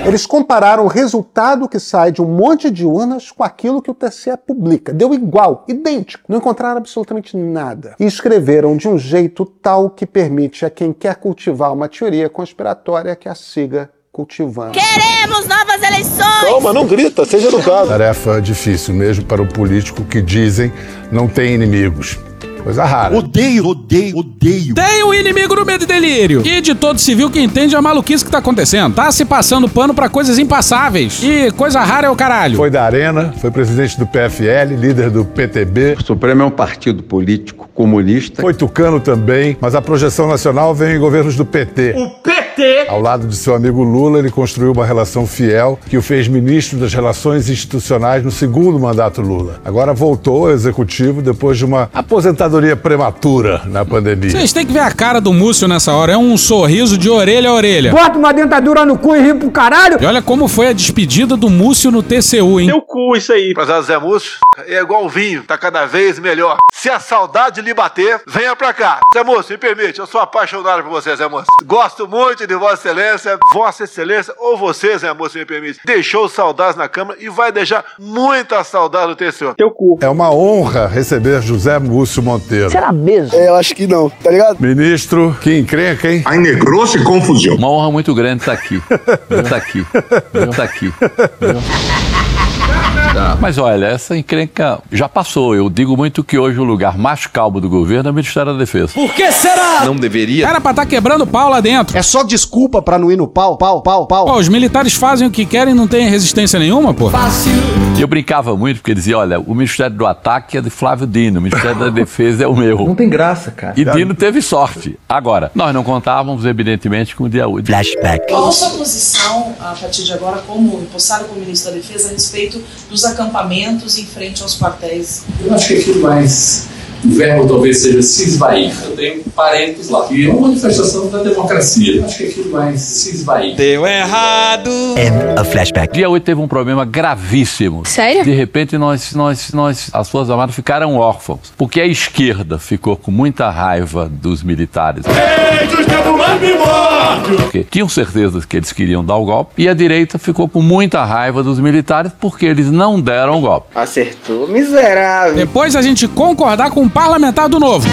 Eles compararam o resultado que sai de um monte de urnas com aquilo que o TCE publica. Deu igual, idêntico. Não encontraram absolutamente nada. E escreveram de um jeito tal que permite a quem quer cultivar uma teoria conspiratória que a siga cultivando. Queremos novas eleições! Calma, não grita, seja educado. Tarefa difícil mesmo para o político que dizem não tem inimigos. Coisa rara. Odeio, odeio, odeio. Tem um inimigo no medo e delírio. E de todo civil que entende a maluquice que tá acontecendo. Tá se passando pano pra coisas impassáveis. E coisa rara é o caralho. Foi da Arena, foi presidente do PFL, líder do PTB. O Supremo é um partido político comunista. Foi tucano também, mas a projeção nacional vem em governos do PT. O PT! Ao lado de seu amigo Lula, ele construiu uma relação fiel que o fez ministro das Relações Institucionais no segundo mandato Lula. Agora voltou ao executivo depois de uma aposentadoria prematura na pandemia. Vocês têm que ver a cara do Múcio nessa hora. É um sorriso de orelha a orelha. Bota uma dentadura no cu e ri pro caralho! E olha como foi a despedida do Múcio no TCU, hein? Teu cu, isso aí. Prezado Zé Múcio, é igual o vinho, tá cada vez melhor. Se a saudade lhe bater, venha pra cá. Zé Múcio, me permite, eu sou apaixonado por você, Zé Múcio. Gosto muito de Vossa Excelência, Vossa Excelência, ou você, Zé Múcio, me permite. Deixou saudades na Câmara e vai deixar muita saudade no TCU. Teu cu. É uma honra receber José Múcio Monteiro. Será mesmo? É, eu acho que não, tá ligado? Ministro, que encrenca, hein? Ai, negrou-se e confusão. Uma honra muito grande estar aqui. Estar aqui. Estar aqui. Tá. Mas olha, essa encrenca já passou. Eu digo muito que hoje o lugar mais calmo do governo é o Ministério da Defesa. Por que será? Não deveria. Era pra tá quebrando pau lá dentro. É só desculpa pra não ir no pau, pau, pau, pau. Pô, os militares fazem o que querem e não tem resistência nenhuma, pô. E eu brincava muito porque dizia: olha, o Ministério do Ataque é de Flávio Dino, o Ministério da Defesa é o meu. Não tem graça, cara. E Dino teve sorte. Agora, nós não contávamos, evidentemente, com o dia útil. Flashback. Qual a sua posição, a partir de agora, como empossado como ministro da Defesa, a respeito dos acampamentos em frente aos quartéis? Eu acho que aquilo mais. O verbo talvez seja se esvair. Eu tenho parentes lá. E é uma manifestação da democracia. Eu acho que aquilo mais se esvair. Deu errado. End of flashback. Dia 8 teve um problema gravíssimo. Sério? De repente, nós, nós, nós, as Forças Armadas ficaram órfãos. Porque a esquerda ficou com muita raiva dos militares. Porque tinham certeza que eles queriam dar o golpe. E a direita ficou com muita raiva dos militares porque eles não deram o golpe. Acertou, miserável. Depois a gente concordar com parlamentar do novo.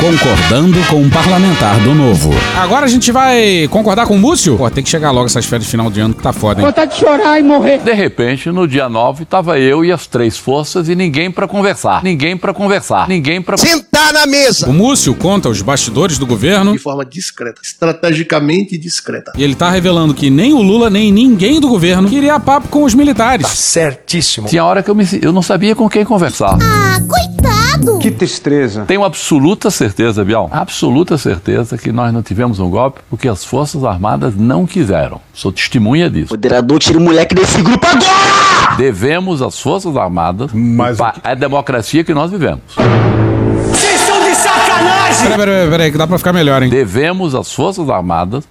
Concordando com um parlamentar do novo. Agora a gente vai concordar com o Múcio? Pô, tem que chegar logo essas férias de final de ano que tá foda, hein? Vontade de chorar e morrer. De repente, no dia 9, tava eu e as três forças e ninguém pra conversar. Ninguém pra conversar. Ninguém pra Sentar na mesa! O Múcio conta os bastidores do governo De forma discreta, estrategicamente discreta. e ele tá revelando que nem o Lula nem ninguém do governo queria papo com os militares. certíssimo. Tinha hora que eu, me, eu não sabia com quem conversar. Ah, coitado! Que tristeza. Tenho absoluta certeza, Bial, absoluta certeza que nós não tivemos um golpe porque as Forças Armadas não quiseram. Sou testemunha disso. Moderador, tira o moleque desse grupo agora! Devemos às Forças Armadas Mas a democracia que nós vivemos. Vocês são de sacanagem! Peraí, peraí, peraí, que dá pra ficar melhor, hein? Devemos às Forças Armadas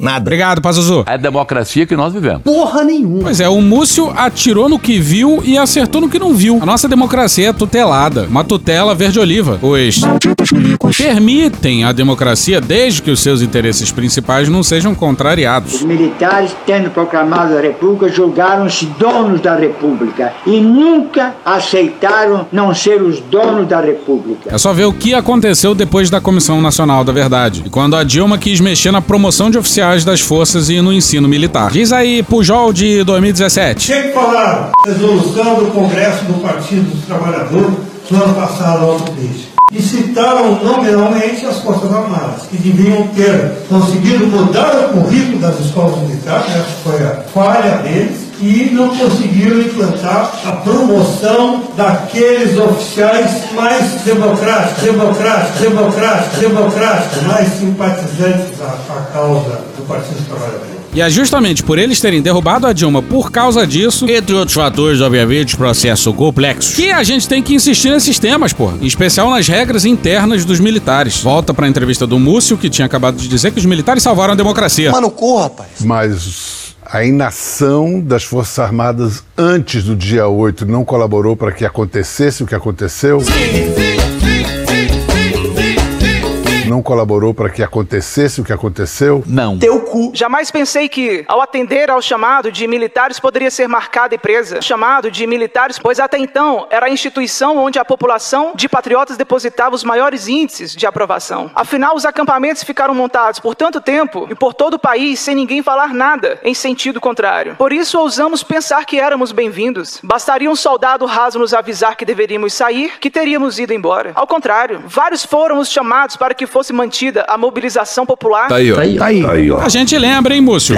Nada. Obrigado, Pazuzu. a democracia que nós vivemos. Porra nenhuma. Pois é, o Múcio atirou no que viu e acertou no que não viu. A nossa democracia é tutelada. Uma tutela verde-oliva. Os permitem a democracia desde que os seus interesses principais não sejam contrariados. Os militares, tendo proclamado a República, julgaram-se donos da República e nunca aceitaram não ser os donos da República. É só ver o que aconteceu depois da Comissão Nacional da Verdade. E quando a Dilma quis mexer na promoção de oficiais das forças e no ensino militar. Diz aí, Pujol de 2017. que falaram? Resolução do Congresso do Partido dos Trabalhadores do ano passado autocrítica. E citaram nominalmente as Forças Armadas, que deviam ter conseguido mudar o currículo das escolas militares, essa foi a falha deles, e não conseguiram implantar a promoção daqueles oficiais mais democráticos, democráticos, democráticos, democráticos, mais simpatizantes à, à causa do Partido dos Trabalhadores. E é justamente por eles terem derrubado a Dilma por causa disso, entre outros fatores, obviamente, processo complexo, que a gente tem que insistir nesses temas, pô. Em especial nas regras internas dos militares. Volta pra entrevista do Múcio, que tinha acabado de dizer que os militares salvaram a democracia. Mano, corra, rapaz. Mas a inação das Forças Armadas antes do dia 8 não colaborou para que acontecesse o que aconteceu? Não colaborou para que acontecesse o que aconteceu? Não. Teu cu. Jamais pensei que, ao atender ao chamado de militares, poderia ser marcada e presa. Chamado de militares, pois até então era a instituição onde a população de patriotas depositava os maiores índices de aprovação. Afinal, os acampamentos ficaram montados por tanto tempo e por todo o país sem ninguém falar nada em sentido contrário. Por isso, ousamos pensar que éramos bem-vindos. Bastaria um soldado raso nos avisar que deveríamos sair, que teríamos ido embora. Ao contrário, vários foram os chamados para que fosse mantida a mobilização popular. Tá aí, ó. Tá aí, ó. A gente lembra, hein, Múcio?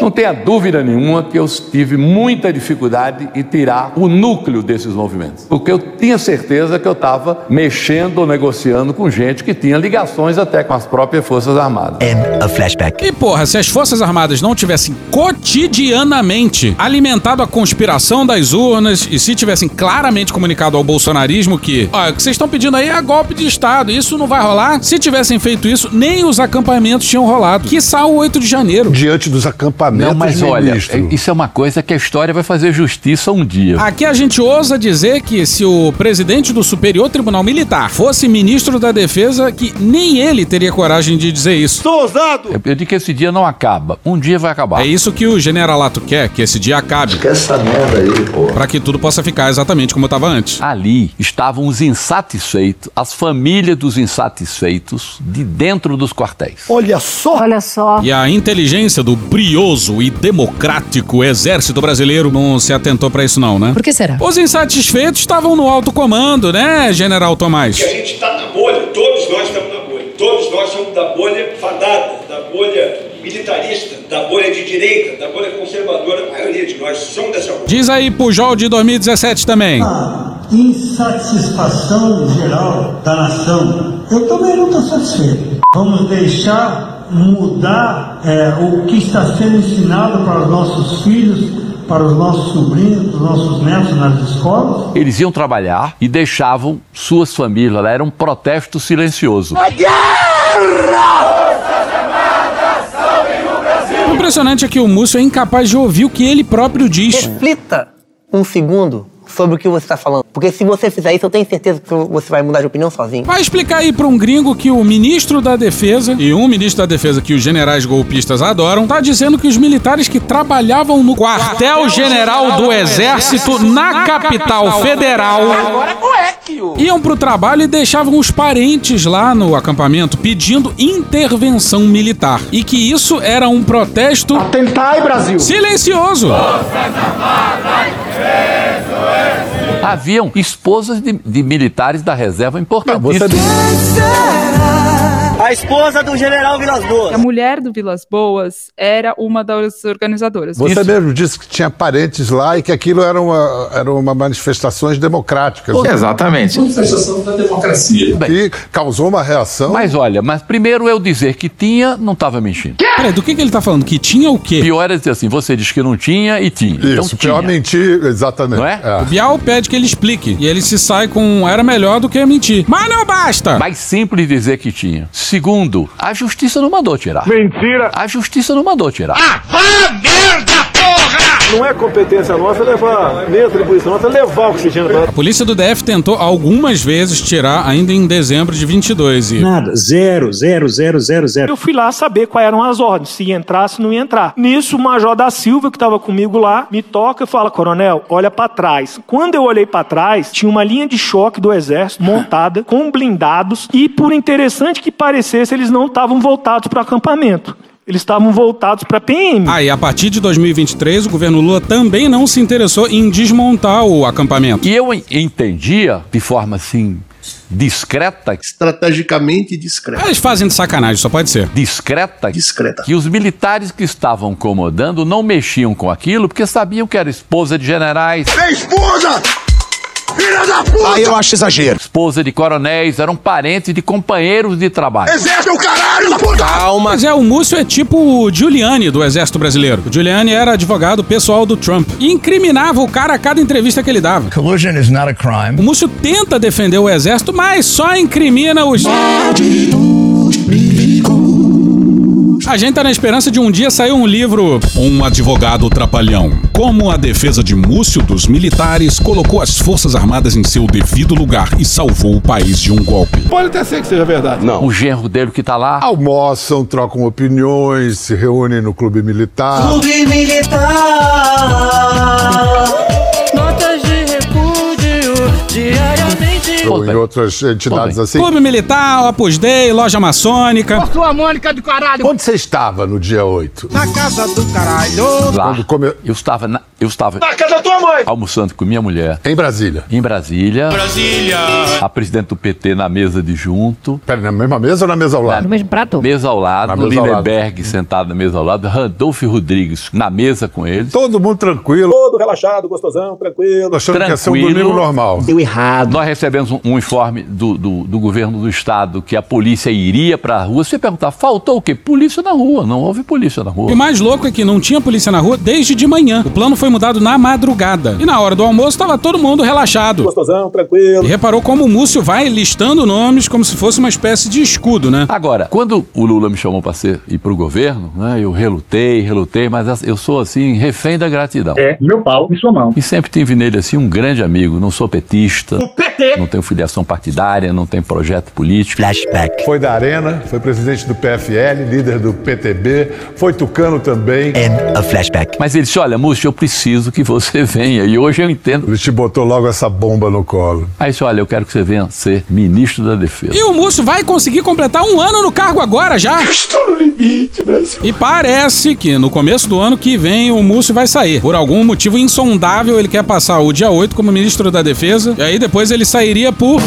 Não tenha dúvida nenhuma que eu tive muita dificuldade em tirar o núcleo desses movimentos. Porque eu tinha certeza que eu estava mexendo ou negociando com gente que tinha ligações até com as próprias Forças Armadas. E porra, se as Forças Armadas não tivessem cotidianamente alimentado a conspiração das urnas e se tivessem claramente comunicado ao bolsonarismo que, ó, o que vocês estão pedindo aí é golpe de Estado, isso não vai rolar. Se tivessem feito isso, nem os acampamentos tinham rolado. Que o 8 de janeiro. Diante dos acampamentos, Não, mas olha, ministro. isso é uma coisa que a história vai fazer justiça um dia. Aqui a gente ousa dizer que se o presidente do Superior Tribunal Militar fosse ministro da Defesa, que nem ele teria coragem de dizer isso. Sou ousado! Eu, eu digo que esse dia não acaba. Um dia vai acabar. É isso que o generalato quer, que esse dia acabe. Esquece essa merda aí, pô. Pra que tudo possa ficar exatamente como estava antes. Ali estavam os insatisfeitos, as famílias dos insatisfeitos de dentro dos quartéis. Olha só! Olha só! E a inteligência do brioso e democrático exército brasileiro não se atentou pra isso não, né? Por que será? Os insatisfeitos estavam no alto comando, né, General Tomás? Que a gente está na bolha, todos nós estamos na bolha. Todos nós somos da bolha fadada, da bolha militarista, da bolha de direita, da bolha conservadora. A maioria de nós somos dessa bolha. Diz aí Pujol de 2017 também. Insatisfação geral da nação. Eu também não estou satisfeito. Vamos deixar mudar é, o que está sendo ensinado para os nossos filhos, para os nossos sobrinhos, para os nossos netos nas escolas? Eles iam trabalhar e deixavam suas famílias lá. Era um protesto silencioso. O impressionante é que o Múcio é incapaz de ouvir o que ele próprio diz. Reflita um segundo sobre o que você está falando. Porque se você fizer isso, eu tenho certeza que você vai mudar de opinião sozinho. Vai explicar aí pra um gringo que o ministro da Defesa e um ministro da Defesa que os generais golpistas adoram, tá dizendo que os militares que trabalhavam no quartel-general do Exército na capital federal iam pro trabalho e deixavam os parentes lá no acampamento pedindo intervenção militar. E que isso era um protesto. Atentai, Brasil! Silencioso! Haviam esposas de, de militares da reserva importantíssimas. A esposa do general Vilas Boas. A mulher do Vilas Boas era uma das organizadoras. Você mesmo disse que tinha parentes lá e que aquilo era uma, era uma manifestações democráticas. Exatamente. Manifestação da democracia. E causou uma reação. Mas olha, mas primeiro eu dizer que tinha, não estava mentindo. Peraí, do que, que ele tá falando? Que tinha o quê? Pior é dizer assim, você diz que não tinha e tinha. Isso, então pior tinha. mentir, exatamente. Não é? O Bial pede que ele explique. E ele se sai com era melhor do que mentir. Mas não basta! Mais simples dizer que tinha. Segundo, a justiça não mandou tirar. Mentira! A justiça não mandou tirar. Não é competência nossa levar, nem atribuição nossa, levar o oxigênio para A polícia do DF tentou algumas vezes tirar ainda em dezembro de 22 e... Nada, zero, zero, zero, zero, zero. Eu fui lá saber quais eram as ordens, se ia entrar, se não ia entrar. Nisso, o Major da Silva, que estava comigo lá, me toca e fala: Coronel, olha para trás. Quando eu olhei para trás, tinha uma linha de choque do Exército montada, com blindados, e por interessante que parecesse, eles não estavam voltados para o acampamento. Eles estavam voltados para PM. Ah, e a partir de 2023, o governo Lula também não se interessou em desmontar o acampamento. E eu en- entendia, de forma assim, discreta. Estrategicamente discreta. Eles fazem de sacanagem, só pode ser. Discreta. Discreta. Que os militares que estavam comandando não mexiam com aquilo porque sabiam que era esposa de generais. esposa! Filha da puta! Aí eu acho exagero. Esposa de coronéis, eram parentes de companheiros de trabalho. Exército é da puta! Calma. Mas é, o Múcio é tipo o Giuliani do Exército Brasileiro. O Giuliani era advogado pessoal do Trump e incriminava o cara a cada entrevista que ele dava. Collusion is not a crime. O Múcio tenta defender o Exército, mas só incrimina os. A gente tá na esperança de um dia sair um livro. Um advogado trapalhão. Como a defesa de Múcio dos militares colocou as Forças Armadas em seu devido lugar e salvou o país de um golpe. Pode até ser que seja verdade. Não. O genro dele que tá lá. Almoçam, trocam opiniões, se reúnem no clube militar. Clube militar. Notas de repúdio Ou em outras entidades assim. Clube Militar, Opus Dei, Loja Maçônica. Sua Mônica do caralho. Onde você estava no dia 8? Na casa do caralho. Lá. Eu estava na, eu estava Na casa da tua mãe. almoçando com minha mulher. Em Brasília. Em Brasília. Brasília. A presidente do PT na mesa de junto. Pera, na mesma mesa ou na mesa ao lado? No mesmo prato? Mesa ao lado. Na mesa ao lado. Lindenberg sentado na mesa ao lado. Randolph Rodrigues na mesa com eles. Todo mundo tranquilo. Todo relaxado, gostosão, tranquilo. Achando que ia ser um domingo normal. Deu errado. Nós recebemos um, um informe do, do, do governo do estado que a polícia iria pra rua. Você perguntar, faltou o quê? Polícia na rua. Não houve polícia na rua. E o mais louco é que não tinha polícia na rua desde de manhã. O plano foi mudado na madrugada. E na hora do almoço tava todo mundo relaxado. Gostosão, tranquilo. E reparou como o Múcio vai listando nomes como se fosse uma espécie de escudo, né? Agora, quando o Lula me chamou para ser ir pro governo, né, eu relutei, relutei, mas eu sou assim refém da gratidão. É, meu pau e sua mão. E sempre tive nele assim um grande amigo. Não sou petista. O PT. Tenho filiação partidária, não tenho projeto político. Flashback. Foi da Arena, foi presidente do PFL, líder do PTB, foi tucano também. a flashback. Mas ele disse: Olha, Múcio, eu preciso que você venha. E hoje eu entendo. Ele te botou logo essa bomba no colo. Aí disse: Olha, eu quero que você venha ser ministro da Defesa. E o Múcio vai conseguir completar um ano no cargo agora já. Estou no limite, Brasil. E parece que no começo do ano que vem o Múcio vai sair. Por algum motivo insondável, ele quer passar o dia 8 como ministro da Defesa. E aí depois ele sairia por.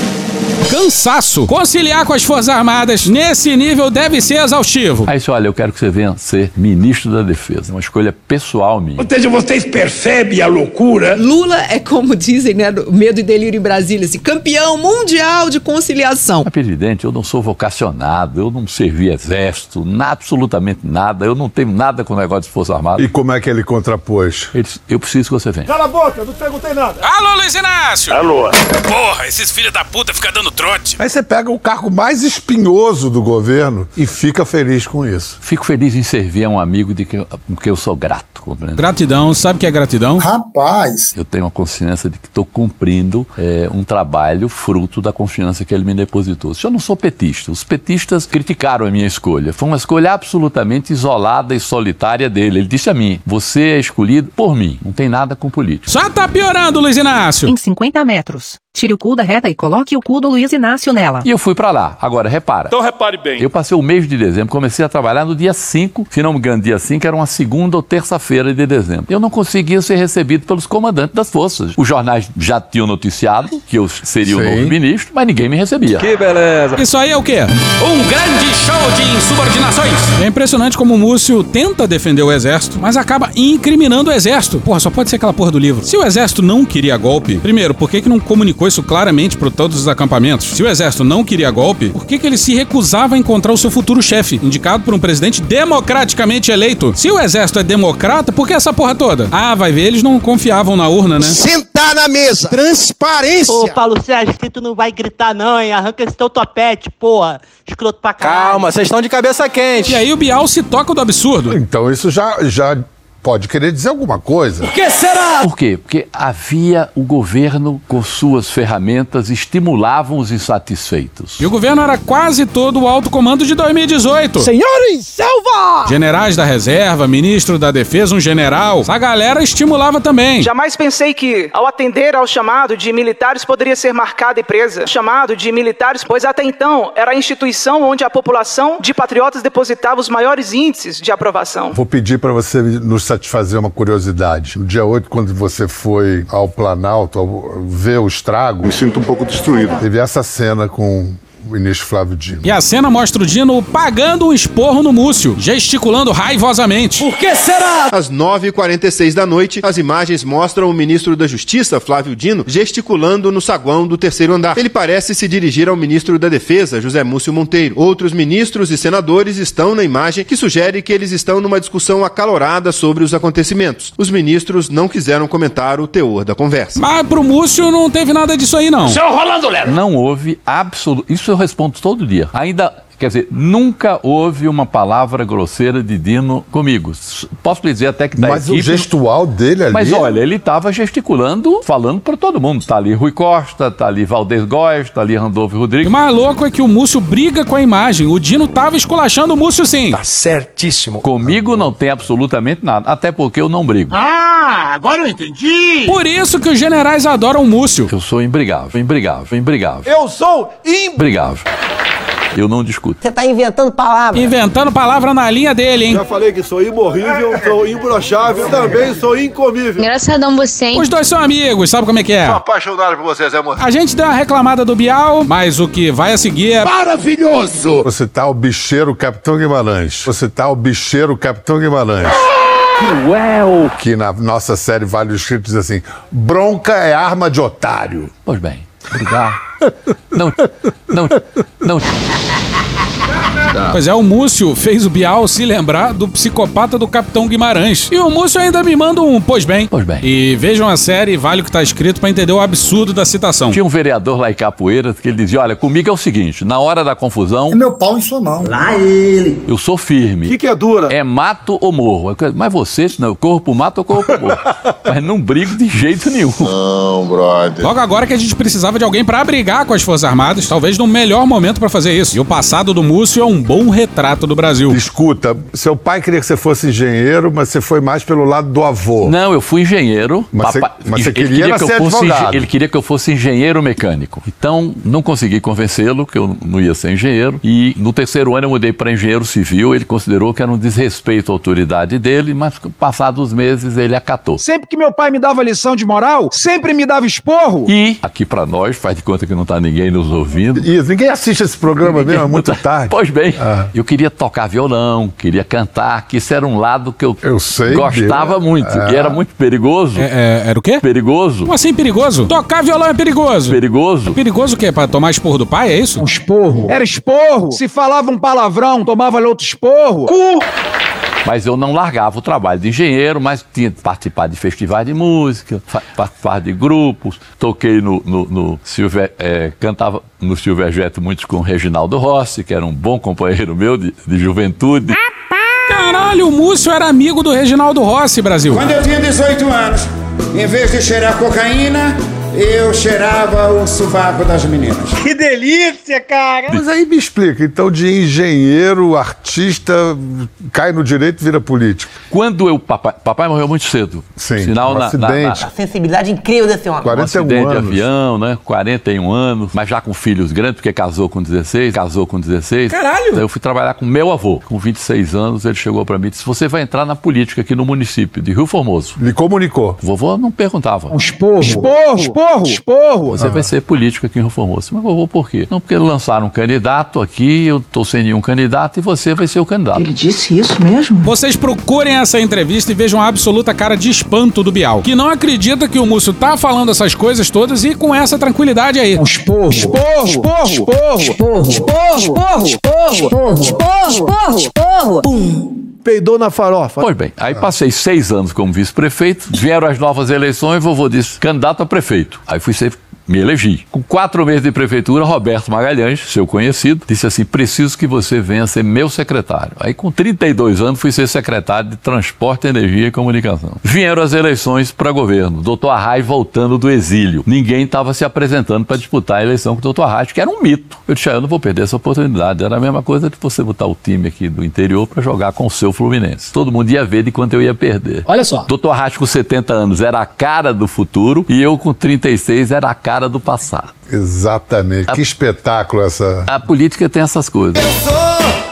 Cansaço. Conciliar com as Forças Armadas nesse nível deve ser exaustivo. Aí disse: Olha, eu quero que você venha ser ministro da Defesa. É uma escolha pessoal minha. Ou seja, vocês percebem a loucura? Lula é como dizem, né, do Medo e Delírio em Brasília, assim, campeão mundial de conciliação. Mas, presidente, eu não sou vocacionado, eu não servi exército, na- absolutamente nada, eu não tenho nada com o negócio de Força Armada. E como é que ele contrapôs? Ele disse, eu preciso que você venha. Cala a boca, não perguntei nada. Alô, Luiz Inácio! Alô. Porra, esses filhos da puta ficam dando trote. Aí você pega o cargo mais espinhoso do governo e fica feliz com isso. Fico feliz em servir a um amigo de que, com que eu sou grato. compreende? Gratidão, sabe o que é gratidão? Rapaz! Eu tenho a consciência de que estou cumprindo é, um trabalho fruto da confiança que ele me depositou. Se eu não sou petista, os petistas criticaram a minha escolha. Foi uma escolha absolutamente isolada e solitária dele. Ele disse a mim: você é escolhido por mim, não tem nada com político. Só tá piorando, Luiz Inácio. Em 50 metros. Tire o cu da reta e coloque o cu do Luiz Inácio nela. E eu fui pra lá. Agora, repara. Então repare bem. Eu passei o mês de dezembro, comecei a trabalhar no dia 5, se não me engano, dia 5 era uma segunda ou terça-feira de dezembro. Eu não conseguia ser recebido pelos comandantes das forças. Os jornais já tinham noticiado que eu seria o Sim. novo ministro, mas ninguém me recebia. Que beleza. Isso aí é o quê? Um grande show de insubordinações. É impressionante como o Múcio tenta defender o exército, mas acaba incriminando o exército. Porra, só pode ser aquela porra do livro. Se o exército não queria golpe, primeiro, por que, que não comunicou isso claramente para todos os acampamentos? Se o exército não queria golpe, por que, que ele se recusava a encontrar o seu futuro chefe, indicado por um presidente democraticamente eleito? Se o exército é democrata, por que essa porra toda? Ah, vai ver, eles não confiavam na urna, né? Sentar na mesa. Transparência. Ô, Paulo Sérgio, que tu não vai gritar não, hein? Arranca esse teu topete, porra. Escroto pra caralho. Calma, vocês estão de cabeça quente. E aí o Bial se toca do absurdo. Então isso já, já pode querer dizer alguma coisa. que será? Por quê? Porque havia o governo com suas ferramentas estimulavam os insatisfeitos. E o governo era quase todo o alto comando de 2018. Senhores, selva! Generais da reserva, ministro da defesa, um general. A galera estimulava também. Jamais pensei que, ao atender ao chamado de militares, poderia ser marcada e presa. Chamado de militares, pois até então era a instituição onde a população de patriotas depositava os maiores índices de aprovação. Vou pedir para você nos satisfazer uma curiosidade. No dia 8, quando você foi ao Planalto ao ver o estrago, me sinto um pouco destruído. Teve essa cena com o ministro Flávio Dino. E a cena mostra o Dino pagando um esporro no Múcio, gesticulando raivosamente. Por que será? Às 9h46 da noite, as imagens mostram o ministro da Justiça, Flávio Dino, gesticulando no saguão do terceiro andar. Ele parece se dirigir ao ministro da Defesa, José Múcio Monteiro. Outros ministros e senadores estão na imagem, que sugere que eles estão numa discussão acalorada sobre os acontecimentos. Os ministros não quiseram comentar o teor da conversa. Mas pro Múcio não teve nada disso aí, não. Rolando Lero. Não houve absoluto. Isso eu respondo todo dia. Ainda. Quer dizer, nunca houve uma palavra grosseira de Dino comigo. Posso lhe dizer até que da Mas o equipe... gestual dele ali. Mas olha, ele estava gesticulando, falando para todo mundo. Tá ali Rui Costa, tá ali Valdez Góes, tá ali Randolfo O Rodrigues. mais louco é que o Múcio briga com a imagem. O Dino tava esculachando o Múcio sim. Tá certíssimo. Comigo não tem absolutamente nada, até porque eu não brigo. Ah, agora eu entendi. Por isso que os generais adoram o Múcio. Eu sou imbrigável, imbrigável, imbrigável. Eu sou im... Imbrigável. Eu não discuto. Você tá inventando palavras. Inventando palavra na linha dele, hein? Já falei que sou imorrível, sou imbrochável, também sou incomível. Engraçadão você, hein? Os dois são amigos, sabe como é que é? Sou apaixonado por vocês, amor. A gente deu uma reclamada do Bial, mas o que vai a seguir é. Maravilhoso! Você tá o bicheiro Capitão Guimarães. Você tá o bicheiro Capitão Guimarães. Cruel! Que na nossa série Vale os Escritos diz assim: bronca é arma de otário. Pois bem, obrigado. Não, não, não. Pois é, o Múcio fez o Bial se lembrar do psicopata do Capitão Guimarães. E o Múcio ainda me manda um pois bem. Pois bem. E vejam a série, vale o que tá escrito pra entender o absurdo da citação. Tinha um vereador lá em Capoeira que ele dizia: Olha, comigo é o seguinte, na hora da confusão. meu pau em sua mão. Lá ele. Eu sou firme. O que, que é dura? É mato ou morro. Mas você, não, pro mato ou corro pro morro. Mas não brigo de jeito nenhum. Não, brother. Logo agora que a gente precisava de alguém pra brigar com as Forças Armadas, talvez no melhor momento pra fazer isso. E o passado do Múcio é um bom retrato do Brasil. Escuta, seu pai queria que você fosse engenheiro, mas você foi mais pelo lado do avô. Não, eu fui engenheiro. Mas você- Papai- mas você ele queria era que eu fosse, advogado. Ele queria que eu fosse engenheiro mecânico. Então, não consegui convencê-lo que eu não ia ser engenheiro. E no terceiro ano eu mudei para engenheiro civil. Ele considerou que era um desrespeito à autoridade dele, mas passados os meses ele acatou. Sempre que meu pai me dava lição de moral, sempre me dava esporro. E aqui para nós, faz de conta que não tá ninguém nos ouvindo. Isso, ninguém assiste esse programa mesmo, é muito tarde. Pois bem, eu queria tocar violão, queria cantar, que isso era um lado que eu, sei gostava muito. É. E era muito perigoso. É, era o quê? Perigoso. Como assim perigoso? Tocar violão é perigoso. Perigoso. Perigoso o quê? Pra tomar esporro do pai, é isso? Um esporro. Era esporro. Se falava um palavrão, tomava outro esporro. Mas eu não largava o trabalho de engenheiro, mas tinha participado de festivais de música, participar de grupos, toquei no, no, no Silver, eh, cantava no Silverjet muito com o Reginaldo Rossi, que era um bom companheiro meu de, de juventude. Caralho, o Múcio era amigo do Reginaldo Rossi, Brasil. Quando eu tinha 18 anos, em vez de cheirar cocaína, eu cheirava o sovaco das meninas. Que delícia, cara! Mas aí me explica, então de engenheiro, artista, cai no direito e vira político. Quando eu. Papai, papai morreu muito cedo. Sim, Sinal um na, na- acidente. na- Sensibilidade incrível desse homem. um acidente de avião, né? 41 anos, mas já com filhos grandes, porque casou com 16, casou com 16. Caralho! Daí eu fui trabalhar com meu avô. Com 26 anos, ele chegou pra mim e disse: Você vai entrar na política aqui no município de Rio Formoso. Lhe comunicou. O vovô não perguntava. Um esporro. Esporro. Esporro. Esporro. Você vai ser político aqui em Rio Formoso. Mas vovô, por quê? Não, porque lançaram um candidato aqui, eu tô sem nenhum candidato e você vai ser o candidato. Ele disse isso mesmo? Vocês procurem essa entrevista e vejam a absoluta cara de espanto do Bial, que não acredita que o Múcio tá falando essas coisas todas e com essa tranquilidade aí. Um esporro. Esporro. Esporro. Esporro. Esporro. Esporro. Esporro. Esporro. Esporro. Esporro. Pum. Peidou na farofa. Pois bem, aí passei seis anos como vice-prefeito, vieram as novas eleições, vovô disse, candidato a prefeito. Aí fui ser Me elegi. Com quatro meses de prefeitura, Roberto Magalhães, seu conhecido, disse assim: preciso que você venha ser meu secretário. Aí, com 32 anos, fui ser secretário de Transporte, Energia e Comunicação. Vieram as eleições para governo. Doutor Arraes voltando do exílio. Ninguém estava se apresentando para disputar a eleição com o doutor Arraes, que era um mito. Eu disse: ah, eu não vou perder essa oportunidade. Era a mesma coisa de você botar o time aqui do interior para jogar com o seu Fluminense. Todo mundo ia ver de quanto eu ia perder. Olha só. Doutor Arraes com 70 anos era a cara do futuro e eu com 36 era a cara do passado. Exatamente. Que espetáculo essa. A política tem essas coisas. Se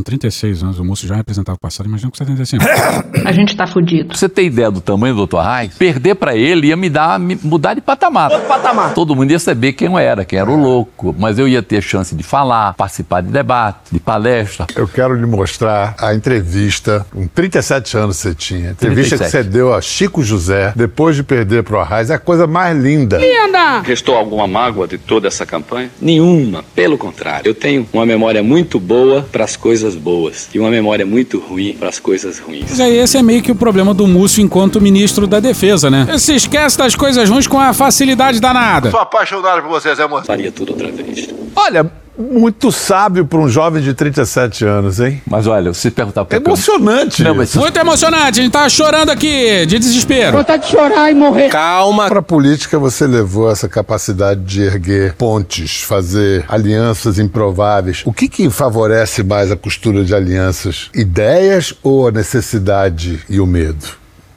com 36 anos o moço já representava o passado, imagina com 75. A gente tá fudido. Pra você ter ideia do tamanho do Dr. Reis, perder pra ele ia me dar, me mudar de patamar. Outro patamar. Todo mundo ia saber quem eu era, quem era o louco. Mas eu ia ter chance de falar, participar de debate, de palestra. Eu quero lhe mostrar a entrevista, com 37 anos você tinha. Entrevista 37. que você deu a Chico José, depois de perder pro Arraes. É a coisa mais linda. Linda! Restou alguma mágoa de toda essa campanha? Nenhuma, pelo contrário. Eu tenho uma memória muito boa para as coisas boas e uma memória muito ruim para as coisas ruins. Mas aí esse é meio que o problema do Múcio enquanto ministro da Defesa, né? Ele se esquece das coisas ruins com a facilidade danada. Sou apaixonado por você, Zé Moço. Faria tudo outra vez. Olha, muito sábio para um jovem de 37 anos, hein? Mas olha, se perguntar pra Emocionante. Não, mas Muito emocionante, a gente tá chorando aqui de desespero. Vontade de chorar e morrer. Calma. Para a política você levou essa capacidade de erguer pontes, fazer alianças improváveis. O que que favorece mais a costura de alianças? Ideias ou a necessidade e o medo?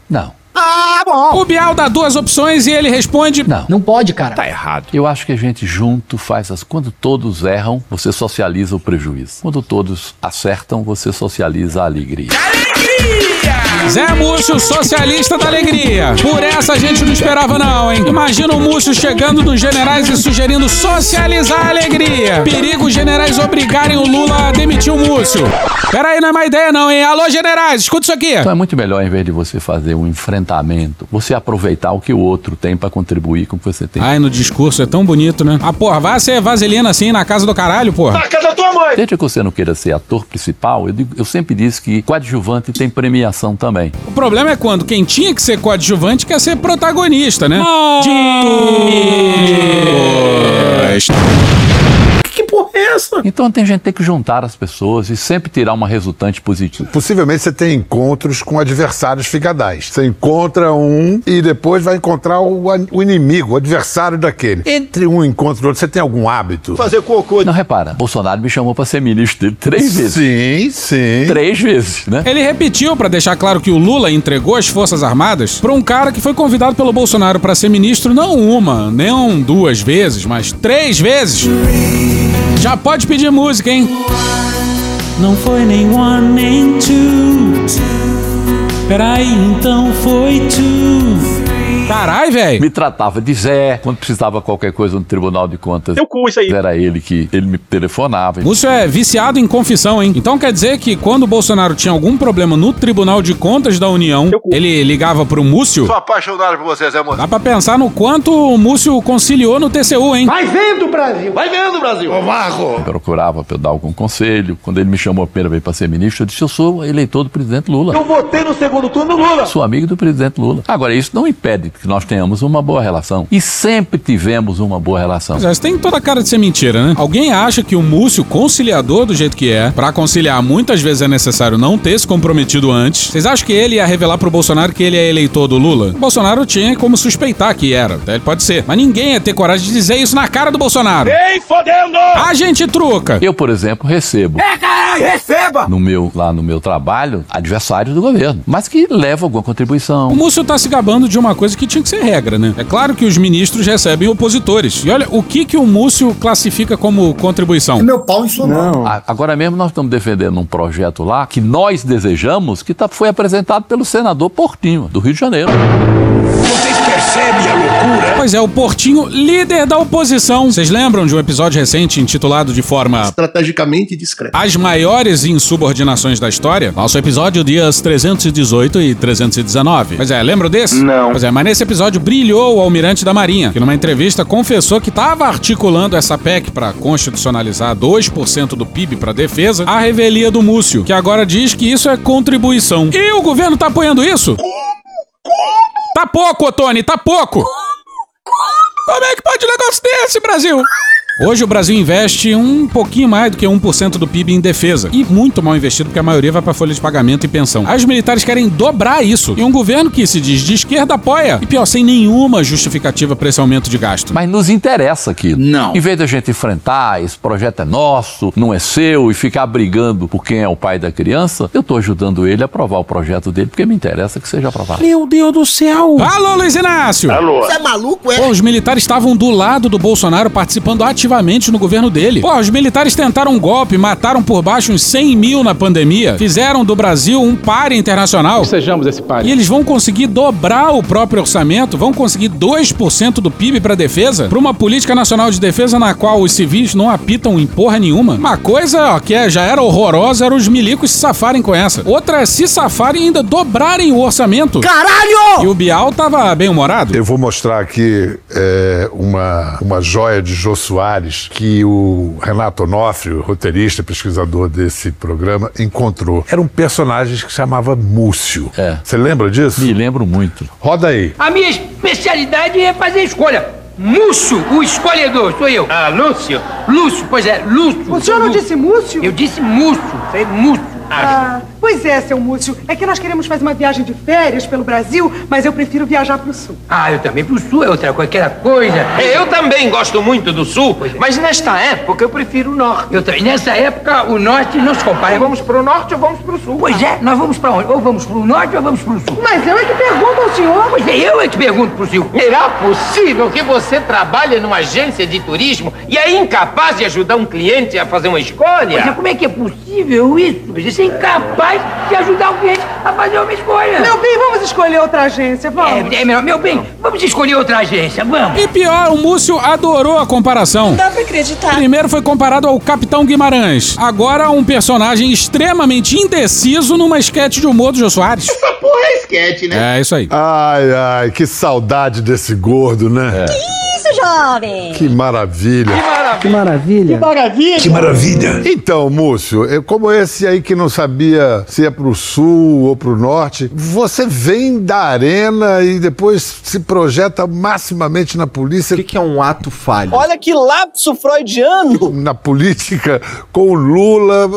Não. Ah, bom. O Bial dá duas opções e ele responde: Não. Não pode, cara. Tá errado. Eu acho que a gente junto faz as. Quando todos erram, você socializa o prejuízo. Quando todos acertam, você socializa a alegria. Zé Múcio, socialista da alegria. Por essa a gente não esperava, não, hein? Imagina o Múcio chegando nos generais e sugerindo socializar a alegria. Perigo os generais obrigarem o Lula a demitir o Múcio. Peraí, não é má ideia, não, hein? Alô, generais, escuta isso aqui. Então é muito melhor, em vez de você fazer um enfrentamento, você aproveitar o que o outro tem pra contribuir com o que você tem. Ai, no discurso é tão bonito, né? Ah, porra, vai ser vaselina assim na casa do caralho, porra. Na casa Desde que você não queira ser ator principal, eu, digo- eu sempre disse que coadjuvante tem premiação também. O problema é quando quem tinha que ser coadjuvante quer ser protagonista, né? Essa? Então tem gente que tem que juntar as pessoas e sempre tirar uma resultante positiva. Possivelmente você tem encontros com adversários figadais. Você encontra um e depois vai encontrar o, o inimigo, o adversário daquele. Entre um encontro e outro, você tem algum hábito? Fazer cocô. Não, repara, Bolsonaro me chamou pra ser ministro dele três vezes. Sim, sim. Três vezes, né? Ele repetiu pra deixar claro que o Lula entregou as Forças Armadas pra um cara que foi convidado pelo Bolsonaro pra ser ministro não uma, nem duas vezes, mas três vezes. Já pode pedir música, hein? Não foi nem one nem two. Peraí, então foi two. Carai, velho. Me tratava de Zé, quando precisava qualquer coisa no Tribunal de Contas. Eu cu isso aí. Era ele que ele me telefonava. Múcio é viciado em confissão, hein? Então quer dizer que quando o Bolsonaro tinha algum problema no Tribunal de Contas da União, ele ligava pro Múcio? Sou apaixonado por você, Zé Moço. Dá pra pensar no quanto o Múcio conciliou no TCU, hein? Vai vendo, Brasil. Vai vendo, Brasil. Ô, Marco! Procurava pra eu dar algum conselho. Quando ele me chamou a primeira vez pra ser ministro, eu disse: Eu sou eleitor do presidente Lula. Eu votei no segundo turno Lula. Sou amigo do presidente Lula. Agora, isso não impede que nós tenhamos uma boa relação. E sempre tivemos uma boa relação. Mas tem toda a cara de ser mentira, né? Alguém acha que o Múcio, conciliador do jeito que é, pra conciliar muitas vezes é necessário não ter se comprometido antes. Vocês acham que ele ia revelar pro Bolsonaro que ele é eleitor do Lula? O Bolsonaro tinha como suspeitar que era. Ele pode ser. Mas ninguém ia ter coragem de dizer isso na cara do Bolsonaro. Ei, fodendo! A gente truca. Eu, por exemplo, recebo É, caralho, receba. no meu, lá no meu trabalho adversários do governo, mas que levam alguma O contribuição. Múcio tá se gabando de uma coisa que tinha que ser regra, né? É claro que os ministros recebem opositores. E olha, o que que o Múcio classifica como contribuição? Meu pau inflamado. A- Agora mesmo nós estamos defendendo um projeto lá que nós desejamos, que tá, foi apresentado pelo senador Portinho, do Rio de Janeiro. Vocês loucura? Pois é, o Portinho, líder da oposição. Vocês lembram de um episódio recente intitulado de forma Estrategicamente discreto. As maiores insubordinações da história? Nosso episódio dias 318 e 319. Pois é, lembra desse? Não. Pois é, mas nesse episódio brilhou o almirante da Marinha, que numa entrevista confessou que estava articulando essa PEC para constitucionalizar 2% do PIB para defesa, a revelia do Múcio, que agora diz que isso é contribuição. E o governo tá apoiando isso? Tá Tá pouco, Otone, tá pouco. Como é que pode um negócio desse, Brasil? Hoje o Brasil investe um pouquinho mais do que 1% do PIB em defesa. E muito mal investido, porque a maioria vai para folha de pagamento e pensão. Aí os militares querem dobrar isso. E um governo que se diz de esquerda apoia. E pior, sem nenhuma justificativa para esse aumento de gasto. Mas nos interessa aquilo. Não. Em vez da gente enfrentar, esse projeto é nosso, não é seu, e ficar brigando por quem é o pai da criança, eu tô ajudando ele a aprovar o projeto dele, porque me interessa que seja aprovado. Meu Deus do céu! Alô, Luiz Inácio! Alô. Você é maluco, é? Pô, os militares estavam do lado do Bolsonaro participando ativamente no governo dele. Pô, os militares tentaram um golpe, mataram por baixo uns 100 mil na pandemia, fizeram do Brasil um páreo internacional. Sejamos esse páreo. E eles vão conseguir dobrar o próprio orçamento, vão conseguir 2% do PIB para defesa, para uma política nacional de defesa na qual os civis não apitam em porra nenhuma. Uma coisa ó, que é- já era horrorosa era os milicos se safarem com essa. Outra é se safarem e ainda dobrarem o orçamento. Caralho! E o Bial tava bem humorado. Eu vou mostrar aqui é, uma, uma joia de Jô Soares que o Renato Onofre, o roteirista pesquisador desse programa, encontrou. Era um personagem que se chamava Múcio. É. Você lembra disso? Me lembro muito. Roda aí. A minha especialidade é fazer escolha. Múcio, o escolhedor, sou eu. Ah, Lúcio? Lúcio, pois é, Lúcio. O senhor não disse Múcio? Eu disse Múcio, sei Múcio. Ah, pois é, seu Múcio. É que nós queremos fazer uma viagem de férias pelo Brasil, mas eu prefiro viajar pro sul. Ah, eu também pro sul é outra qualquer coisa. É, Eu também gosto muito do sul, mas nesta época eu prefiro o norte. Eu também. Nessa época, o norte não se compara. Vamos pro norte ou vamos pro sul? Pois é, nós vamos pra onde? Ou vamos pro norte ou vamos pro sul? Mas eu é que pergunto ao senhor. Pois é, eu é que pergunto pro senhor. Será possível que você trabalhe numa agência de turismo e é incapaz de ajudar um cliente a fazer uma escolha? Pois é, como é que é possível isso? Você é incapaz de ajudar o cliente a fazer uma escolha. Meu bem, vamos escolher outra agência, vamos. É, é melhor. Meu bem, vamos escolher outra agência, vamos. E pior, o Múcio adorou a comparação. Dá pra acreditar. Primeiro foi comparado ao Capitão Guimarães. Agora um personagem extremamente indeciso numa esquete de humor do Jô Soares. Essa porra é esquete, É isso aí. Ai, ai, que saudade desse gordo, né? Isso, jovem. Que maravilha. Que maravilha. Que maravilha. Que maravilha. Então, Múcio, como esse aí que não sabia se é pro sul ou pro norte, você vem da arena e depois se projeta maximamente na polícia. O que, é um ato falho? Olha que lapso freudiano! Na política, com o Lula,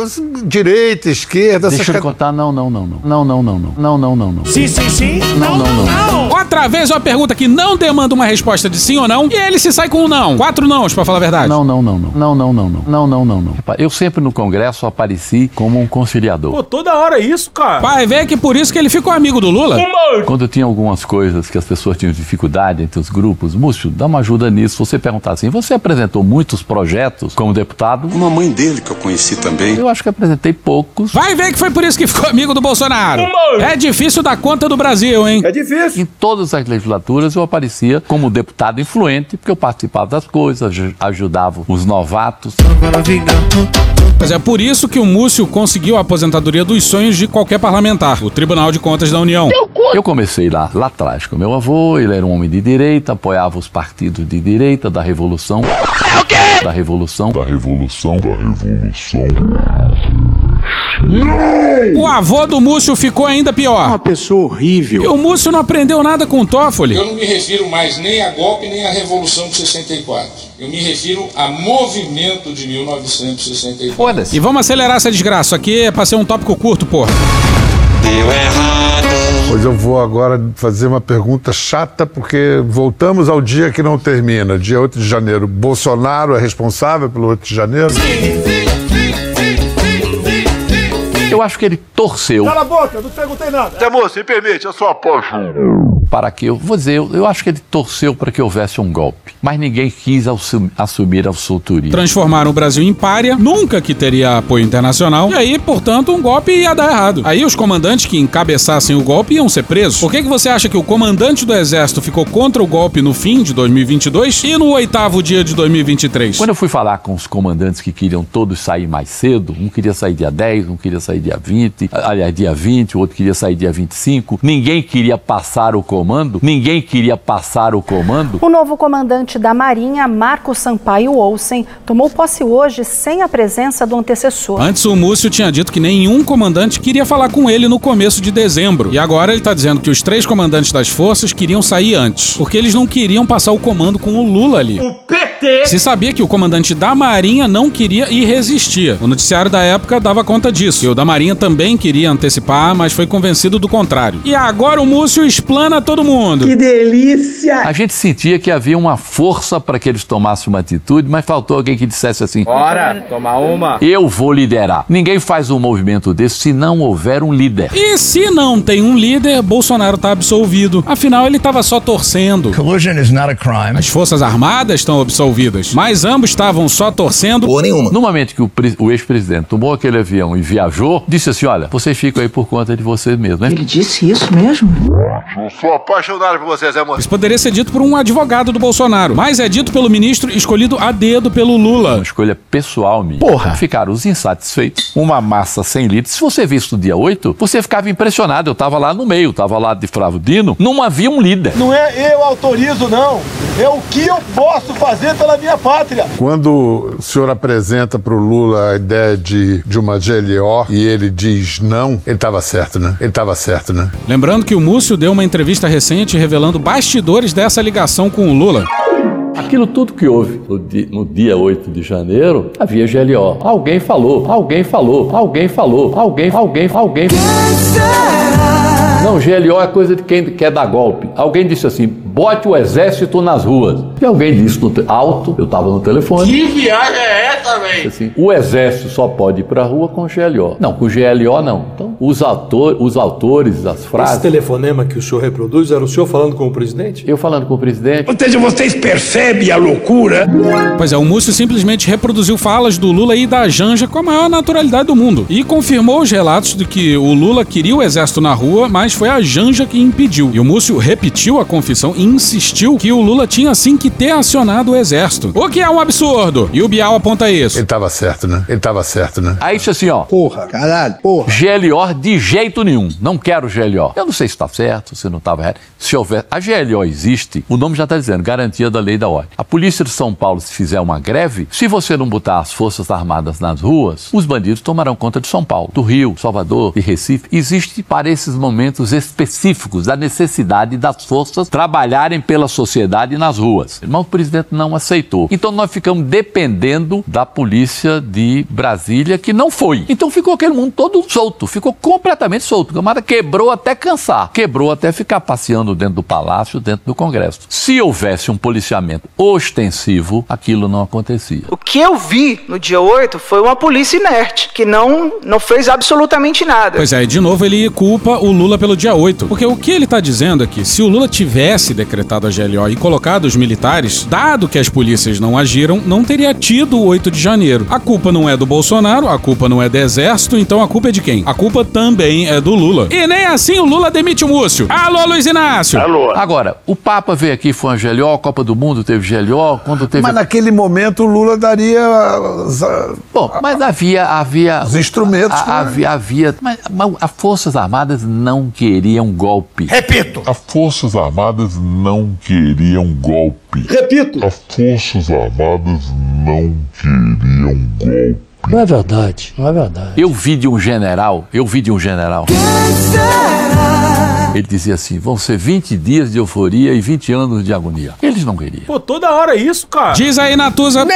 direita, esquerda, Deixa eu te contar, não, não, não, não. Não, não, não, não. Não, não, não, não. Sim, sim, sim. Não, não, não. Outra vez uma pergunta que não demanda uma resposta de sim ou não, e ele se sai com um não. Quatro nãos, pra falar a verdade. Não, não, não, não. Não, não, não, não. Não, não, não, não. Rapaz, Eu sempre no Congresso apareci como um conciliador. Pô, toda hora isso, cara. Vai ver que por isso que ele ficou amigo do Lula. Quando tinha algumas coisas que as pessoas tinham dificuldade entre os grupos, Múcio, dá uma ajuda nisso. Você perguntar assim, você apresentou muitos projetos como deputado? Uma mãe dele que eu conheci também. Eu acho que apresentei poucos. Vai ver que foi por isso que ficou amigo do Bolsonaro. É difícil dar conta do Brasil, hein? É difícil. Em todas as legislaturas eu aparecia como deputado influente, porque eu participava das coisas, aj- ajudava os novatos. Mas é por isso que o Múcio conseguiu a aposentadoria dos sonhos de qualquer parlamentar, o Tribunal de Contas da União. Eu comecei lá, lá atrás com meu avô, ele era um homem de direita, apoiava os partidos de direita da Revolução. Da Revolução. Da Revolução. Da Revolução. O avô do Múcio ficou ainda pior. Uma pessoa horrível. E o Múcio não aprendeu nada com o Toffoli. Eu não me refiro mais nem a golpe nem à Revolução de 64. Eu me refiro a movimento de 1964. Foda-se. E vamos acelerar essa desgraça. Aqui é pra ser um tópico curto, porra. Deu errado. Pois eu vou agora fazer uma pergunta chata, porque voltamos ao dia que não termina. Dia 8 de janeiro. Bolsonaro é responsável pelo 8 de janeiro? Eu acho que ele torceu. Cala a boca, não perguntei nada. Zé Moço, me permite, eu sou apaixonado. Para que eu, vou dizer, eu, eu acho que ele torceu para que houvesse um golpe. Mas ninguém quis assum- assumir a autoria. Transformaram o Brasil em párea, nunca que teria apoio internacional, e aí, portanto, um golpe ia dar errado. Aí os comandantes que encabeçassem o golpe iam ser presos. Por que, que você acha que o comandante do exército ficou contra o golpe no fim de 2022 e no oitavo dia de 2023? Quando eu fui falar com os comandantes que queriam todos sair mais cedo, um queria sair dia 10, um queria sair dia 20, aliás, dia 20, o outro queria sair dia 25, ninguém queria passar o comando, ninguém queria passar o comando. O novo comandante da Marinha, Marco Sampaio Olsen, tomou posse hoje sem a presença do antecessor. Antes o Múcio tinha dito que nenhum comandante queria falar com ele no começo de dezembro. E agora ele tá dizendo que os três comandantes das forças queriam sair antes, porque eles não queriam passar o comando com o Lula ali. O PT! Se sabia que o comandante da Marinha não queria e resistia. O noticiário da época dava conta disso. E o da Marinha também queria antecipar, mas foi convencido do contrário. E agora o Múcio explana todo mundo. Que delícia! A gente sentia que havia uma força para que eles tomassem uma atitude, mas faltou alguém que dissesse assim: Bora, tomar uma. Eu vou liderar. Ninguém faz um movimento desse se não houver um líder. E se não tem um líder, Bolsonaro tá absolvido. Afinal, ele tava só torcendo. Collusion is not a crime. As Forças Armadas estão absolvidas, mas ambos estavam só torcendo. Ou nenhuma. No momento que o, o ex-presidente tomou aquele avião e viajou, disse assim: Olha, vocês ficam aí por conta de vocês mesmos, né? Ele disse isso mesmo? Eu sou apaixonado por você, Zé Moço. Isso poderia ser dito por um advogado do Bolsonaro, mas é dito pelo ministro escolhido a dedo pelo Lula. Uma escolha pessoal minha. Porra. Ficaram os insatisfeitos. Uma massa sem líder. Se você visse no dia 8, você ficava impressionado. Eu tava lá no meio, tava lá de Flávio Dino. Não havia um líder. Não é eu autorizo, não. É o que eu posso fazer pela minha pátria. Quando o senhor apresenta para o Lula a ideia de, de uma GLO e ele diz não, ele estava certo, né? Ele estava certo, né? Lembrando que o Múcio deu uma entrevista recente revelando bastidores dessa ligação com o Lula. Aquilo tudo que houve no dia, no dia 8 de janeiro, havia GLO. Alguém falou, alguém falou, alguém falou, alguém, alguém, alguém. Não, GLO é coisa de quem quer dar golpe. Alguém disse assim: bote o exército nas ruas. E alguém disse no te- alto, eu estava no telefone. Que viagem é essa, velho? Assim, o exército só pode ir pra rua com GLO. Não, com GLO não. Então, os, autor, os autores, as Esse frases. telefonema que o senhor reproduz era o senhor falando com o presidente? Eu falando com o presidente. Ou seja, vocês percebem a loucura? Pois é, o Múcio simplesmente reproduziu falas do Lula e da Janja com a maior naturalidade do mundo. E confirmou os relatos de que o Lula queria o exército na rua, mas foi a Janja que impediu. E o Múcio repetiu a confissão e insistiu que o Lula tinha sim que ter acionado o exército. O que é um absurdo. E o Bial aponta isso. Ele estava certo, né? Ele estava certo, né? Aí disse assim, ó. Porra, caralho, porra. De jeito nenhum. Não quero GLO. Eu não sei se está certo, se não estava errado. Se houver. A GLO existe, o nome já está dizendo, garantia da lei da ordem. A polícia de São Paulo, se fizer uma greve, se você não botar as Forças Armadas nas ruas, os bandidos tomarão conta de São Paulo, do Rio, Salvador e Recife. Existe para esses momentos específicos a necessidade das forças trabalharem pela sociedade nas ruas. Mas o presidente não aceitou. Então nós ficamos dependendo da polícia de Brasília, que não foi. Então ficou aquele mundo todo solto, ficou completamente solto. O camarada quebrou até cansar, quebrou até ficar passeando dentro do palácio, dentro do Congresso. Se houvesse um policiamento ostensivo, aquilo não acontecia. O que eu vi no dia 8 foi uma polícia inerte, que não, não fez absolutamente nada. Pois é, e de novo ele culpa o Lula pelo dia 8. Porque o que ele tá dizendo é que se o Lula tivesse decretado a GLO e colocado os militares, dado que as polícias não agiram, não teria tido o 8 de janeiro. A culpa não é do Bolsonaro, a culpa não é do exército, então a culpa é de quem? A culpa também é do Lula. E nem assim o Lula demite o Múcio. Alô, Luiz Inácio! Alô? Agora, o Papa veio aqui, foi uma GLO, a Copa do Mundo teve GLO, quando teve. Mas naquele momento o Lula daria as, Bom, mas havia. havia os instrumentos. a- né? havia, havia mas, mas as Forças Armadas não queriam golpe. Repito. As Forças Armadas não queriam golpe. Repito. As Forças Armadas não queriam golpe. Não é verdade, não é verdade. Eu vi de um general, eu vi de um general. Ele dizia assim: vão ser 20 dias de euforia e 20 anos de agonia. Eles não queriam. Pô, toda hora é isso, cara. Diz aí, Natuza.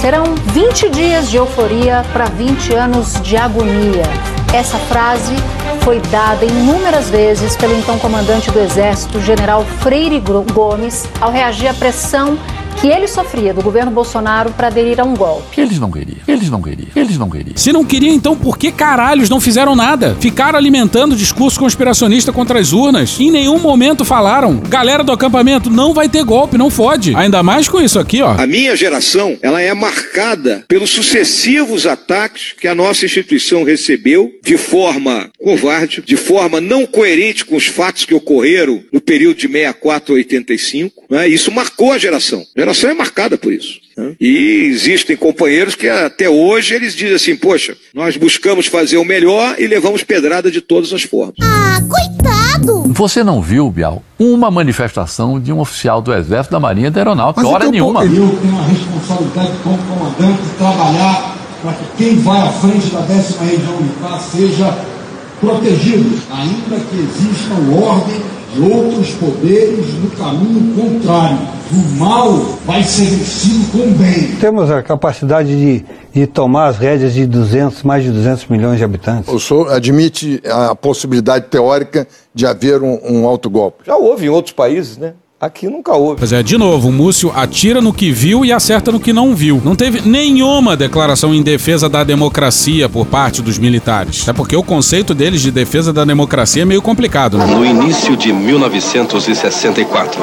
Serão 20 dias de euforia para 20 anos de agonia. Essa frase foi dada inúmeras vezes pelo então comandante do Exército, general Freire Gomes, ao reagir à pressão que ele sofria do governo Bolsonaro para aderir a um golpe. Eles não queriam. Eles não queriam. Eles não queriam. Se não queria, então por que caralhos não fizeram nada? Ficaram alimentando o discurso conspiracionista contra as urnas. Em nenhum momento falaram. Galera do acampamento, não vai ter golpe, não fode. Ainda mais com isso aqui, ó. A minha geração, ela é marcada pelos sucessivos ataques que a nossa instituição recebeu de forma covarde, de forma não coerente com os fatos que ocorreram no período de 64 a 85. Né? Isso marcou a geração. A geração é marcada por isso. né? E existem companheiros que até hoje eles dizem assim, poxa, nós buscamos fazer o melhor e levamos pedrada de todas as formas. Ah, coitado! Você não viu, Bial, uma manifestação de um oficial do Exército, da Marinha e da Aeronáutica, hora então, nenhuma. Eu tenho a responsabilidade como comandante de trabalhar para que quem vai à frente da décima região militar seja protegido, ainda que existam ordem de outros poderes no caminho contrário. O mal vai ser vencido com o bem. Temos a capacidade de, de tomar as rédeas de 200, mais de 200 milhões de habitantes. O senhor admite a possibilidade teórica de haver um, um autogolpe? Já houve em outros países, né? Aqui nunca houve. Pois é, de novo, o Múcio atira no que viu e acerta no que não viu. Não teve nenhuma declaração em defesa da democracia por parte dos militares. Até porque o conceito deles de defesa da democracia é meio complicado, né? No início de 1964,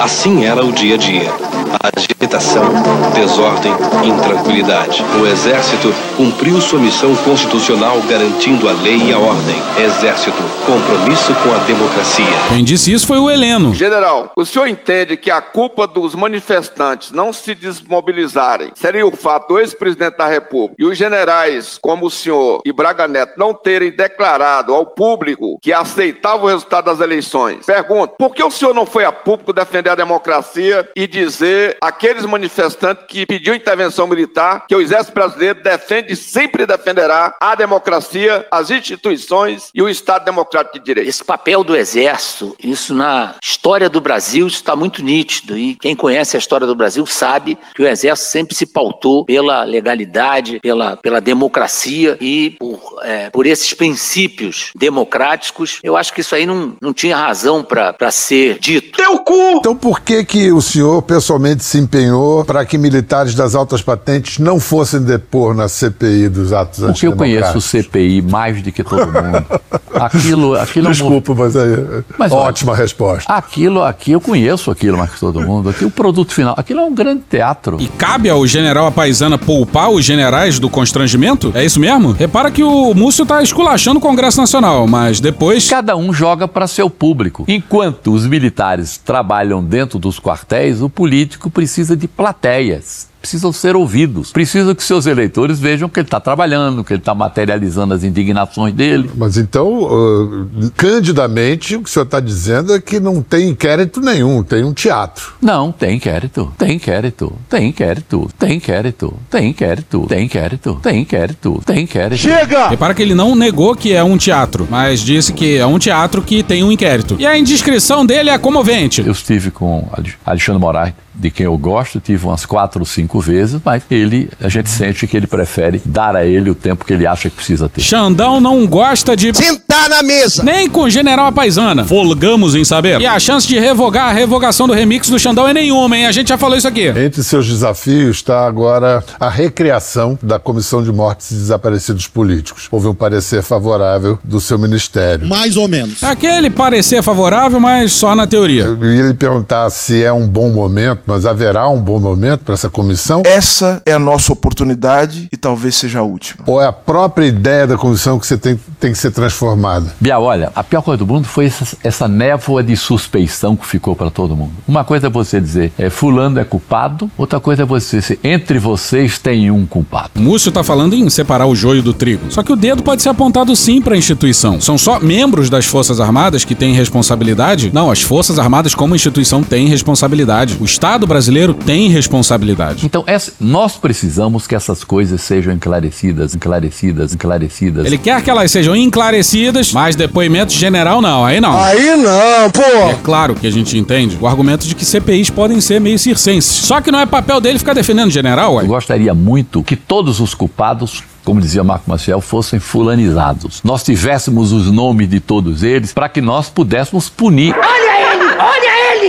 assim era o dia a dia. Agitação, desordem, intranquilidade. O Exército cumpriu sua missão constitucional garantindo a lei e a ordem. Exército, compromisso com a democracia. Quem disse isso foi o Heleno. General, o senhor entende que a culpa dos manifestantes não se desmobilizarem seria o fato do ex-presidente da República e os generais, como o senhor e Braga Neto, não terem declarado ao público que aceitavam o resultado das eleições? Pergunto, por que o senhor não foi a público defender a democracia e dizer àqueles manifestantes que pediam intervenção militar que o Exército Brasileiro defende e sempre defenderá a democracia, as instituições e o Estado Democrático de Direito? Esse papel do Exército, isso na história do Brasil está muito nítido. E quem conhece a história do Brasil sabe que o Exército sempre se pautou pela legalidade, pela, pela democracia e por, é, por esses princípios democráticos. Eu acho que isso aí não, não tinha razão para ser dito. Teu cu! Então por que que o senhor pessoalmente se empenhou para que militares das altas patentes não fossem depor na CPI dos atos Porque eu conheço o? CPI mais do que todo mundo. Aquilo, aquilo é um- Desculpa, mas aí. Mas, ótima resposta. Aquilo aqui, eu conheço aquilo mais que todo mundo. Aqui, o produto final, aquilo é um grande teatro. E cabe ao general Apaisana poupar os generais do constrangimento? É isso mesmo? Repara que o Múcio tá esculachando o Congresso Nacional, mas depois. Cada um joga para seu público. Enquanto os militares trabalham dentro dos quartéis, o político precisa de plateias. Precisam ser ouvidos. Precisa que seus eleitores vejam que ele está trabalhando, que ele está materializando as indignações dele. Mas então, uh, candidamente, o que o senhor está dizendo é que não tem inquérito nenhum, tem um teatro. Não, tem inquérito, tem inquérito, tem inquérito, tem inquérito, tem inquérito, tem inquérito, tem inquérito, tem inquérito. Repara que ele não negou que é um teatro, mas disse que é um teatro que tem um inquérito. E a indiscrição dele é comovente. Eu estive com Ale- Alexandre Moraes, de quem eu gosto, tive umas quatro ou cinco vezes, mas ele, a gente sente que ele prefere dar a ele o tempo que ele acha que precisa ter. Xandão não gosta de. Sentar na mesa! Nem com o general Apaisana. Folgamos em saber. E a chance de revogar a revogação do remix do Xandão é nenhuma, hein? A gente já falou isso aqui. Entre seus desafios está agora a recriação da Comissão de Mortes e Desaparecidos Políticos. Houve um parecer favorável do seu ministério. Mais ou menos. Aquele parecer favorável, mas só na teoria. Eu ia lhe perguntar se é um bom momento, mas haverá um bom momento para essa comissão? Essa é a nossa oportunidade e talvez seja a última. Ou é a própria ideia da comissão que você tem, tem que ser transformada? Bial, olha, a pior coisa do mundo foi essa, essa névoa de suspeição que ficou para todo mundo. Uma coisa é você dizer, é, fulano é culpado, outra coisa é você dizer, entre vocês tem um culpado. O Múcio tá falando em separar o joio do trigo. Só que o dedo pode ser apontado sim para a instituição. São só membros das Forças Armadas que têm responsabilidade? Não, as Forças Armadas como instituição têm responsabilidade. O Estado brasileiro tem responsabilidade. Então, essa- nós precisamos que essas coisas sejam esclarecidas, esclarecidas, esclarecidas. Ele quer que elas sejam enclarecidas, mas depoimento general não, aí não. Aí não, pô! É claro que a gente entende o argumento de que CPIs podem ser meio circenses. Só que não é papel dele ficar defendendo general, ué. Eu gostaria muito que todos os culpados, como dizia Marco Maciel, fossem fulanizados. Nós tivéssemos os nomes de todos eles para que nós pudéssemos punir. Olha ele!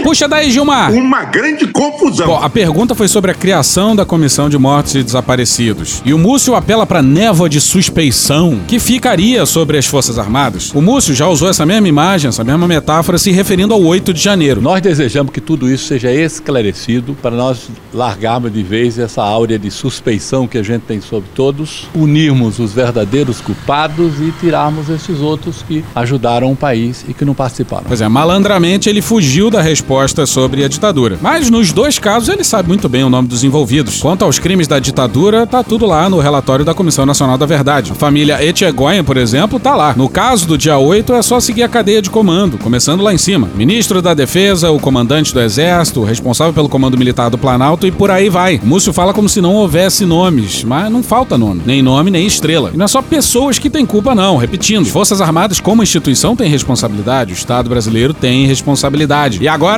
Puxa daí, Gilmar! Uma grande confusão. Bom, a pergunta foi sobre a criação da Comissão de Mortos e Desaparecidos. E o Múcio apela para névoa de suspeição que ficaria sobre as Forças Armadas. O Múcio já usou essa mesma imagem, essa mesma metáfora, se referindo ao 8 de janeiro. Nós desejamos que tudo isso seja esclarecido para nós largarmos de vez essa áurea de suspeição que a gente tem sobre todos, unirmos os verdadeiros culpados e tirarmos esses outros que ajudaram o país e que não participaram. Pois é, malandramente ele fugiu da resposta resposta sobre a ditadura. Mas nos dois casos ele sabe muito bem o nome dos envolvidos. Quanto aos crimes da ditadura, tá tudo lá no relatório da Comissão Nacional da Verdade. A família Etchegoyen, por exemplo, tá lá. No caso do dia 8, é só seguir a cadeia de comando, começando lá em cima. Ministro da Defesa, o comandante do Exército, o responsável pelo comando militar do Planalto e por aí vai. Múcio fala como se não houvesse nomes, mas não falta nome. Nem nome, nem estrela. E não é só pessoas que têm culpa, não. Repetindo, as Forças Armadas, como instituição, têm responsabilidade. O Estado brasileiro tem responsabilidade. E agora.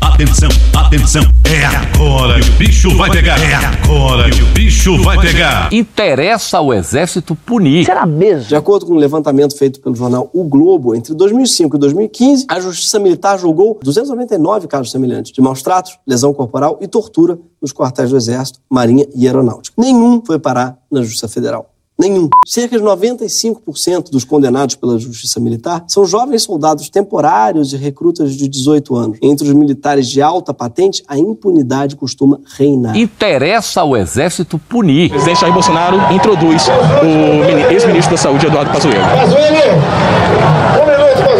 Atenção, atenção, é agora que o bicho vai pegar. É agora que o bicho vai pegar. Interessa ao Exército punir. Será mesmo? De acordo com um levantamento feito pelo jornal O Globo, entre 2005 e 2015, a Justiça Militar julgou 299 casos semelhantes de maus tratos, lesão corporal e tortura nos quartéis do Exército, Marinha e Aeronáutica. Nenhum foi parar na Justiça Federal. Nenhum. Cerca de 95% dos condenados pela Justiça Militar são jovens soldados temporários e recrutas de 18 anos. Entre os militares de alta patente, a impunidade costuma reinar. Interessa ao Exército punir. O presidente Jair Bolsonaro introduz o ex-ministro da Saúde, Eduardo Pazuello. Pazuello! Um minuto, Pazuello.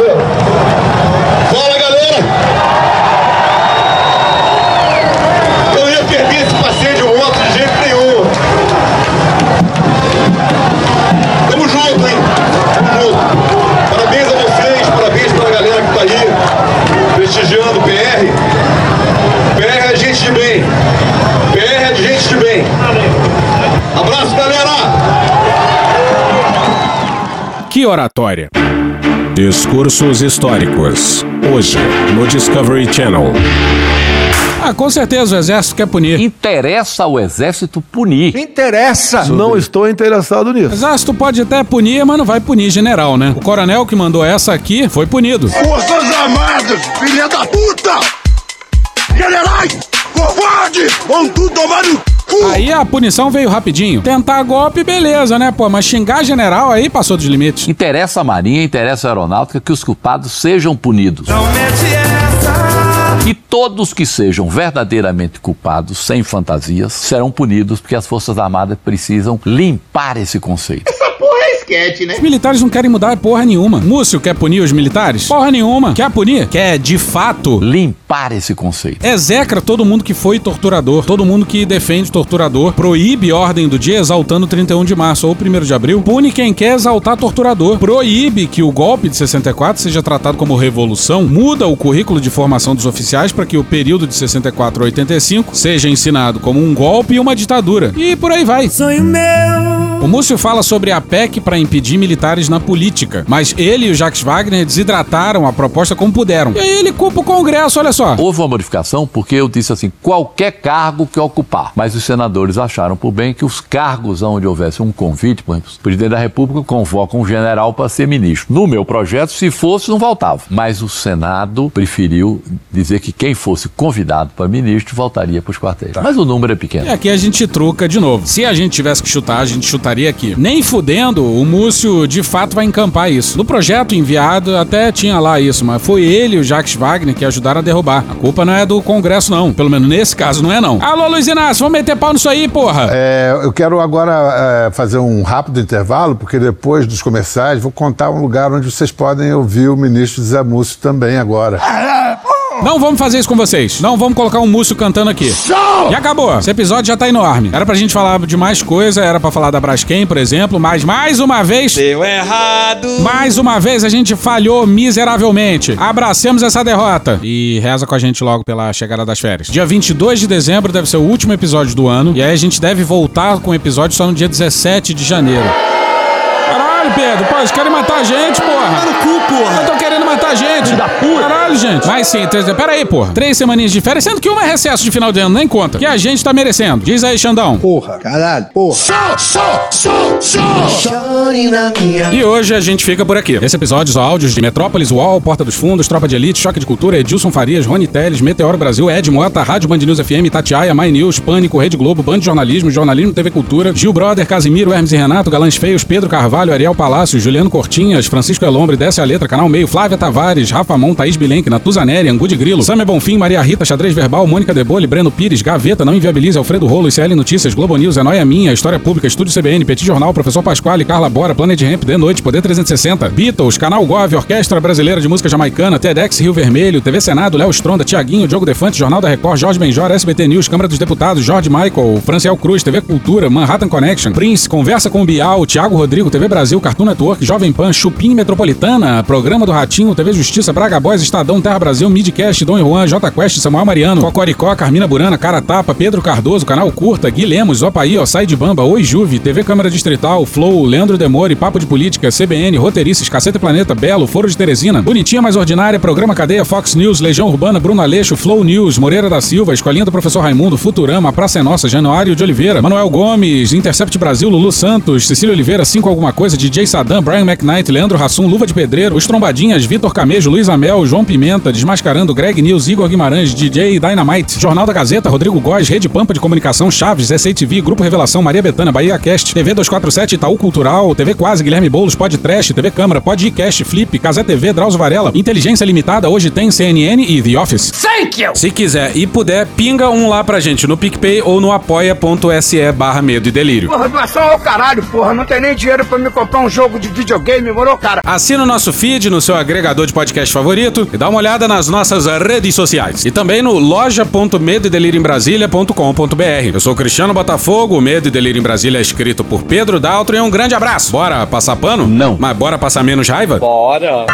Que oratória! Discursos históricos. Hoje, no Discovery Channel. Ah, com certeza o exército quer punir. Interessa ao exército punir. Interessa! Não estou interessado nisso. O exército pode até punir, mas não vai punir general, né? O coronel que mandou essa aqui foi punido. Forças Armadas, filha da puta! Generais, covarde, vão tudo tomar no! Aí a punição veio rapidinho. Tentar golpe, beleza, né, pô? Mas xingar general aí passou dos limites. Interessa a Marinha, interessa a Aeronáutica que os culpados sejam punidos. E todos que sejam verdadeiramente culpados, sem fantasias, serão punidos porque as Forças Armadas precisam limpar esse conceito. Essa porra é esquete, né? Os militares não querem mudar porra nenhuma. Múcio quer punir os militares? Porra nenhuma. Quer punir? Quer, de fato, limpar esse conceito. Execra todo mundo que foi torturador, todo mundo que defende torturador, proíbe ordem do dia exaltando 31 de março ou 1 de abril, pune quem quer exaltar torturador, proíbe que o golpe de 64 seja tratado como revolução, muda o currículo de formação dos oficiais para que o período de 64 a 85 seja ensinado como um golpe e uma ditadura. E por aí vai. Sonho meu. O Múcio fala sobre a PEC para impedir militares na política, mas ele e o Jacques Wagner desidrataram a proposta como puderam. E aí ele culpa o Congresso, olha só. Houve uma modificação porque eu disse assim, qualquer cargo que ocupar. Mas os senadores acharam por bem que os cargos onde houvesse um convite, por exemplo, o presidente da República convoca um general para ser ministro. No meu projeto, se fosse, não voltava. Mas o Senado preferiu dizer que quem fosse convidado para ministro voltaria para os quartéis. Mas o número é pequeno. E aqui a gente truca de novo. Se a gente tivesse que chutar, a gente chutaria aqui. Nem fudendo, o Múcio de fato vai encampar isso. No projeto enviado até tinha lá isso, mas foi ele e o Jacques Wagner que ajudaram a derrubar. A culpa não é do Congresso, não. Pelo menos nesse caso não é, não. Alô, Luiz Inácio, vamos meter pau nisso aí, porra. É, eu quero agora é, fazer um rápido intervalo, porque depois dos comerciais vou contar um lugar onde vocês podem ouvir o ministro Zé Múcio também agora. Não vamos fazer isso com vocês. Não vamos colocar um Múcio cantando aqui. E acabou. Esse episódio já tá enorme. Era pra gente falar de mais coisa, era pra falar da Braskem, por exemplo, mas mais uma vez. Deu errado. Mais uma vez a gente falhou miseravelmente. Abracemos essa derrota. E reza com a gente logo pela chegada das férias. Dia 22 de dezembro deve ser o último episódio do ano. E aí a gente deve voltar com o episódio só no dia 17 de janeiro. Caralho, Pedro, pô, eles querem matar a gente, porra. no cu, porra. Eu tô querendo matar a gente. da puta. Caralho, gente. Mas sim, três... pera aí, porra. Três semaninhas de férias, sendo que uma é recesso de final de ano, nem conta. Que a gente tá merecendo. Diz aí, Xandão. Porra, caralho, porra. E hoje a gente fica por aqui. Esse episódio, os áudios de Metrópolis, UOL, Porta dos Fundos, Tropa de Elite, Choque de Cultura, Edilson Farias, Rony Teles, Meteoro Brasil, Ed Mota, Rádio Band News FM, Tatiaia, My News, Pânico, Rede Globo, Band Jornalismo, Jornalismo TV Cultura, Gil Brother, Casimiro, Hermes e Renato, Galãs Feios, Pedro Carvalho, Ariel Palácio, Juliano Cortinhas, Francisco Elombre, Desce a Letra, Canal Meio, Flávia Tavares, Rafa Mon, Thaís Bilenque, Natuzaneri, Angu de Grilo, Samia Bonfim, Maria Rita, Xadrez Verbal, Mônica Debole, Breno Pires, Gaveta, Não Inviabiliza, Alfredo Rolo, ICL Notícias, Globo News, É Noia Minha, História Pública, Estúdio CBN, Petit Jornal, Professor Pasquale, Carla Bora, Planet Ramp, De Noite, Poder 360, Beatles, Canal Gov, Orquestra Brasileira de Música Jamaicana, TEDx Rio Vermelho, TV Senado, Léo Stronda, Tiaguinho, Diogo Defante, Jornal da Record, Jorge Benjor, SBT News, Câmara dos Deputados, Jorge Michael, Franciel Cruz, TV Cultura, Manhattan Connection, Prince, Conversa com Bial, Thiago Rodrigo, TV Brasil, Cartoon Network, Jovem Pan, Chupim Metropolitana, Programa do Ratinho, TV Justiça, Braga Boys, Estadão, Terra Brasil, Midcast, Dom Juan, J Quest, Samuel Mariano, Cocoricó, Carmina Burana, Cara Tapa, Pedro Cardoso, Canal Curta, Gui Lemos, Opaí, Ossai de Bamba, Oi Juve, TV Câmara Distrital, Flow, Leandro Demore, Papo de Política, CBN, Roteirices, Caceta e Planeta, Belo, Foro de Teresina, Bonitinha Mais Ordinária, Programa Cadeia, Fox News, Legião Urbana, Bruno Aleixo, Flow News, Moreira da Silva, Escolinha do Professor Raimundo, Futurama, Praça é Nossa, Januário de Oliveira, Manuel Gomes, Intercept Brasil, Lulu Santos, Cecília Oliveira, 5 Alguma Coisa, DJ Sadam, Brian McKnight, Leandro Rassum, Luva de Pedreiro, Os Trombadinhas, Vitor Camejo, Luiz Amel, João Desmascarando, Greg News, Igor Guimarães, DJ Dynamite, Jornal da Gazeta, Rodrigo Góes, Rede Pampa de Comunicação, Chaves, SATV, Grupo Revelação, Maria Betânia, Bahia Cast, TV 247, Itaú Cultural, TV Quase, Guilherme Boulos, Pod Trash, TV Câmara, Podcast, Flip, Casé TV, Drauzio Varela, Inteligência Limitada, hoje tem CNN e The Office. Thank you! Se quiser e puder, pinga um lá pra gente no PicPay ou no apoia.se barra medo e delírio. Porra, doação ao caralho, porra. Não tem nem dinheiro pra me comprar um jogo de videogame, moro, cara? Assina o nosso feed no seu agregador de podcast favorito e dá uma olhada nas nossas redes sociais. E também no loja.medoedelirioembrasilha.com.br. Eu sou Cristiano Botafogo, o Medo e Delírio em Brasília é escrito por Pedro Daltro e um grande abraço. Bora passar pano? Não. Mas bora passar menos raiva? Bora.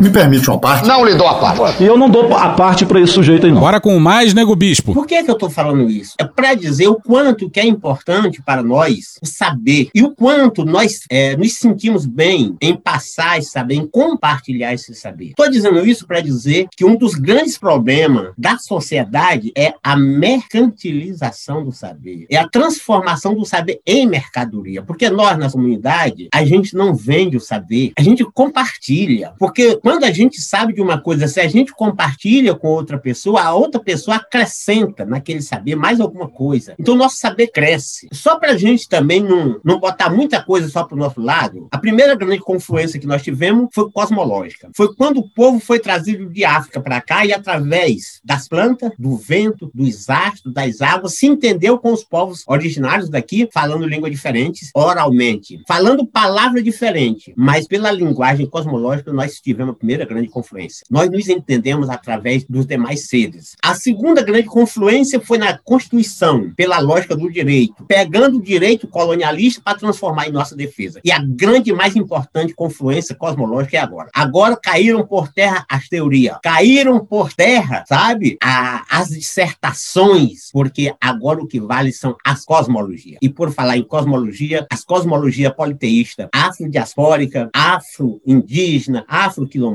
Me permite uma parte? Não lhe dou a parte. E eu não dou a parte pra esse sujeito aí, não. Bora com mais Nego Bispo. Por que, que eu tô falando isso? É para dizer o quanto que é importante para nós o saber e o quanto nós é, nos sentimos bem em passar esse saber, em compartilhar esse saber. Estou dizendo isso para dizer que um dos grandes problemas da sociedade é a mercantilização do saber, é a transformação do saber em mercadoria. Porque nós, na comunidade, a gente não vende o saber, a gente compartilha. Porque quando a gente sabe de uma coisa, se a gente compartilha com outra pessoa, a outra pessoa acrescenta naquele saber mais alguma coisa. Então, o nosso saber cresce. Só para a gente também não, não botar muita coisa só para o nosso lado, a primeira grande confluência que nós tivemos foi cosmológica. Foi quando o povo foi trazido de África para cá e, através das plantas, do vento, dos astros, das águas, se entendeu com os povos originários daqui, falando línguas diferentes, oralmente, falando palavra diferente, mas pela linguagem cosmológica nós tivemos primeira grande confluência. Nós nos entendemos através dos demais seres. A segunda grande confluência foi na Constituição, pela lógica do direito, pegando o direito colonialista para transformar em nossa defesa. E a grande, mais importante confluência cosmológica é agora. Agora caíram por terra as teorias, caíram por terra, sabe, a, as dissertações, porque agora o que vale são as cosmologias. E por falar em cosmologia, as cosmologias politeísta, afrodiaspórica, afro-indígena, afro-quilombola,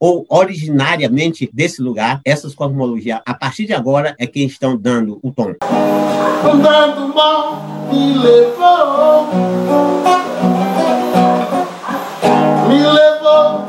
ou originariamente desse lugar, essas cosmologias, a partir de agora, é quem estão dando o tom. Andando mal me levou, me levou,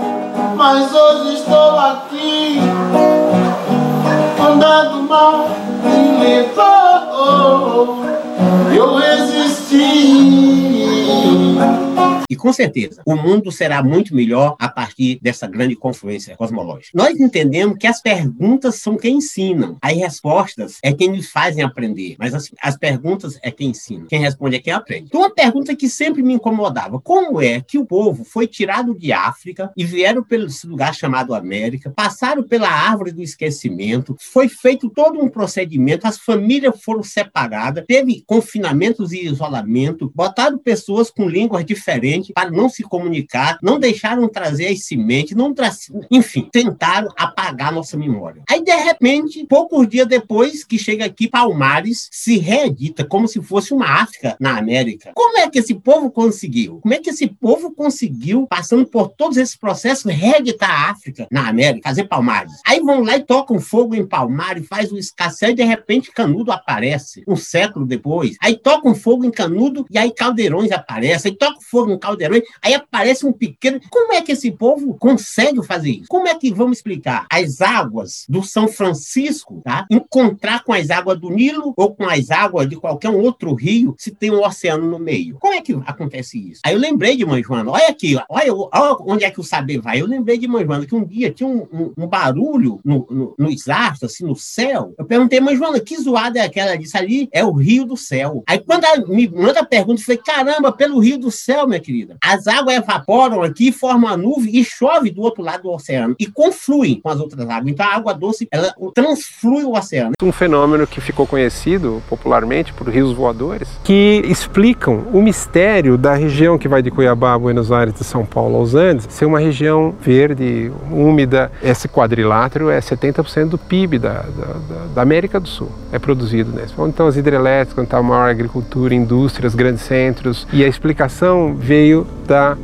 E com certeza, o mundo será muito melhor a partir dessa grande confluência cosmológica. Nós entendemos que as perguntas são quem ensinam, as respostas é quem nos fazem aprender, mas as, as perguntas é quem ensina. Quem responde é quem aprende. Então, uma pergunta que sempre me incomodava: como é que o povo foi tirado de África e vieram pelo lugar chamado América, passaram pela árvore do esquecimento, foi feito todo um procedimento, as famílias foram separadas, teve confinamentos e isolamento, botaram pessoas com línguas diferentes para não se comunicar, não deixaram trazer as sementes, não tra... enfim, tentaram apagar nossa memória. Aí, de repente, poucos dias depois que chega aqui, Palmares se reedita como se fosse uma África na América. Como é que esse povo conseguiu? Como é que esse povo conseguiu, passando por todos esses processos, reeditar a África na América, fazer Palmares? Aí vão lá e tocam fogo em Palmares, faz o escassez e de repente Canudo aparece, um século depois. Aí tocam fogo em Canudo e aí Caldeirões aparece. Aí tocam fogo em Caldeirões Niterói, aí aparece um pequeno. Como é que esse povo consegue fazer isso? Como é que vamos explicar as águas do São Francisco, tá? Encontrar com as águas do Nilo ou com as águas de qualquer outro rio se tem um oceano no meio? Como é que acontece isso? Aí eu lembrei de Mãe Joana, olha aqui, olha, olha onde é que o saber vai. Eu lembrei de Mãe Joana que um dia tinha um, um, um barulho no, no, nos astros, assim, no céu. Eu perguntei, Mãe Joana, que zoada é aquela? Ela disse ali, é o rio do céu. Aí quando ela me manda a pergunta, eu falei, caramba, pelo rio do céu, minha querida. As águas evaporam aqui, formam a nuvem e chove do outro lado do oceano e confluem com as outras águas. Então a água doce, ela transflui o oceano. Um fenômeno que ficou conhecido popularmente por rios voadores, que explicam o mistério da região que vai de Cuiabá Buenos Aires, de São Paulo aos Andes, ser uma região verde, úmida. Esse quadrilátero é 70% do PIB da, da, da, América do Sul, é produzido nesse. Então as hidrelétricas, onde está a maior agricultura, indústrias, grandes centros, e a explicação veio da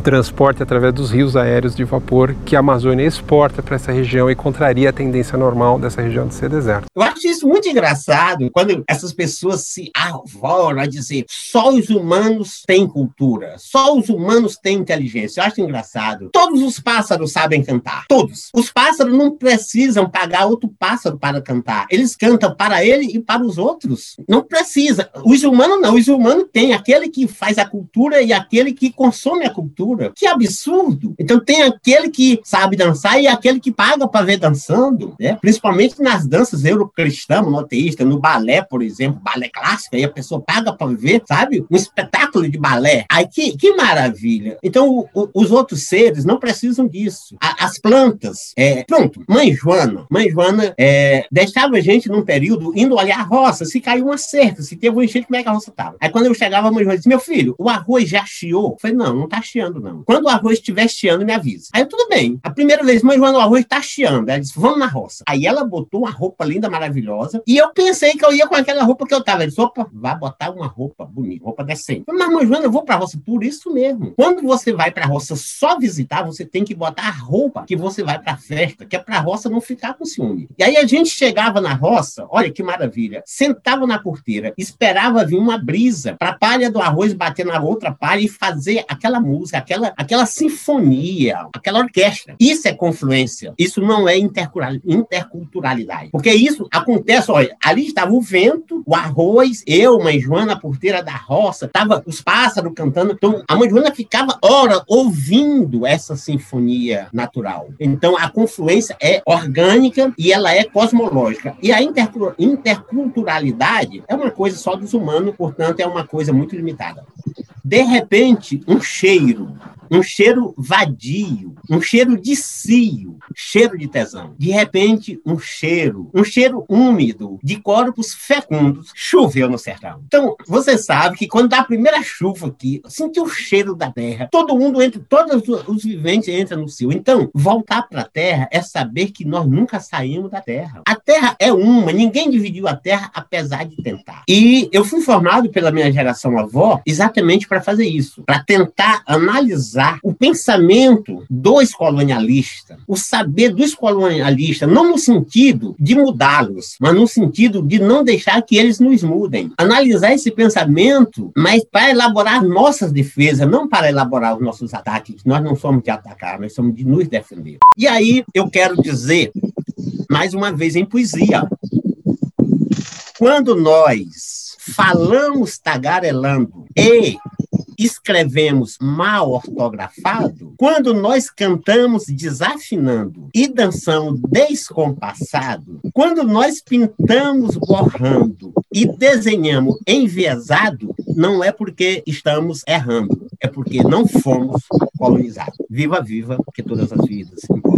transporte através dos rios aéreos de vapor que a Amazônia exporta para essa região e contraria a tendência normal dessa região de ser deserto. Eu acho isso muito engraçado quando essas pessoas se arvoram a dizer só os humanos têm cultura, só os humanos têm inteligência. Eu acho engraçado. Todos os pássaros sabem cantar, todos. Os pássaros não precisam pagar outro pássaro para cantar. Eles cantam para ele e para os outros. Não precisa. Os humanos não. Os humanos têm aquele que faz a cultura e aquele que consome a cultura cultura. Que absurdo! Então tem aquele que sabe dançar e aquele que paga para ver dançando, né? principalmente nas danças eurocristãs, monoteístas, no balé, por exemplo, balé clássico, aí a pessoa paga para ver, sabe? Um espetáculo de balé. Aí que, que maravilha! Então o, o, os outros seres não precisam disso. A, as plantas, é, pronto, mãe Joana, mãe Joana é, deixava a gente num período indo olhar a roça, se caiu uma cerca, se teve um enchente, como é que a roça estava? Aí quando eu chegava, a mãe Joana disse, meu filho, o arroz já chiou? Eu falei, não, não tá chiando chiando, não. Quando o arroz estiver chiando, me avisa. Aí tudo bem. A primeira vez, mãe Joana, o arroz tá chiando. Ela disse, vamos na roça. Aí ela botou uma roupa linda, maravilhosa. E eu pensei que eu ia com aquela roupa que eu tava. Ela disse, opa, vai botar uma roupa bonita, roupa decente. Mas, mãe Joana, eu vou pra roça por isso mesmo. Quando você vai pra roça só visitar, você tem que botar a roupa que você vai pra festa, que é pra roça não ficar com ciúme. E aí a gente chegava na roça, olha que maravilha, sentava na porteira, esperava vir uma brisa pra palha do arroz bater na outra palha e fazer aquela música, aquela, aquela sinfonia, aquela orquestra. Isso é confluência. Isso não é interculturalidade. Porque isso acontece, olha, ali estava o vento, o arroz, eu, mãe Joana, a porteira da roça, tava os pássaros cantando. Então, a mãe Joana ficava hora ouvindo essa sinfonia natural. Então, a confluência é orgânica e ela é cosmológica. E a interculturalidade é uma coisa só dos humanos, portanto, é uma coisa muito limitada. De repente, um cheiro um cheiro vadio, um cheiro de cio, cheiro de tesão. De repente, um cheiro, um cheiro úmido de corpos fecundos choveu no sertão. Então, você sabe que quando dá a primeira chuva aqui, sentiu o cheiro da terra, todo mundo entra, todos os viventes entram no cio. Então, voltar para a terra é saber que nós nunca saímos da terra. A terra é uma, ninguém dividiu a terra apesar de tentar. E eu fui formado pela minha geração avó exatamente para fazer isso, para tentar analisar o pensamento dos colonialistas, o saber dos colonialistas, não no sentido de mudá-los, mas no sentido de não deixar que eles nos mudem. Analisar esse pensamento, mas para elaborar nossas defesas, não para elaborar os nossos ataques. Nós não somos de atacar, nós somos de nos defender. E aí eu quero dizer, mais uma vez em poesia, quando nós falamos tagarelando e escrevemos mal ortografado, quando nós cantamos desafinando e dançamos descompassado, quando nós pintamos borrando e desenhamos enviesado, não é porque estamos errando, é porque não fomos colonizados. Viva, viva, que todas as vidas importam.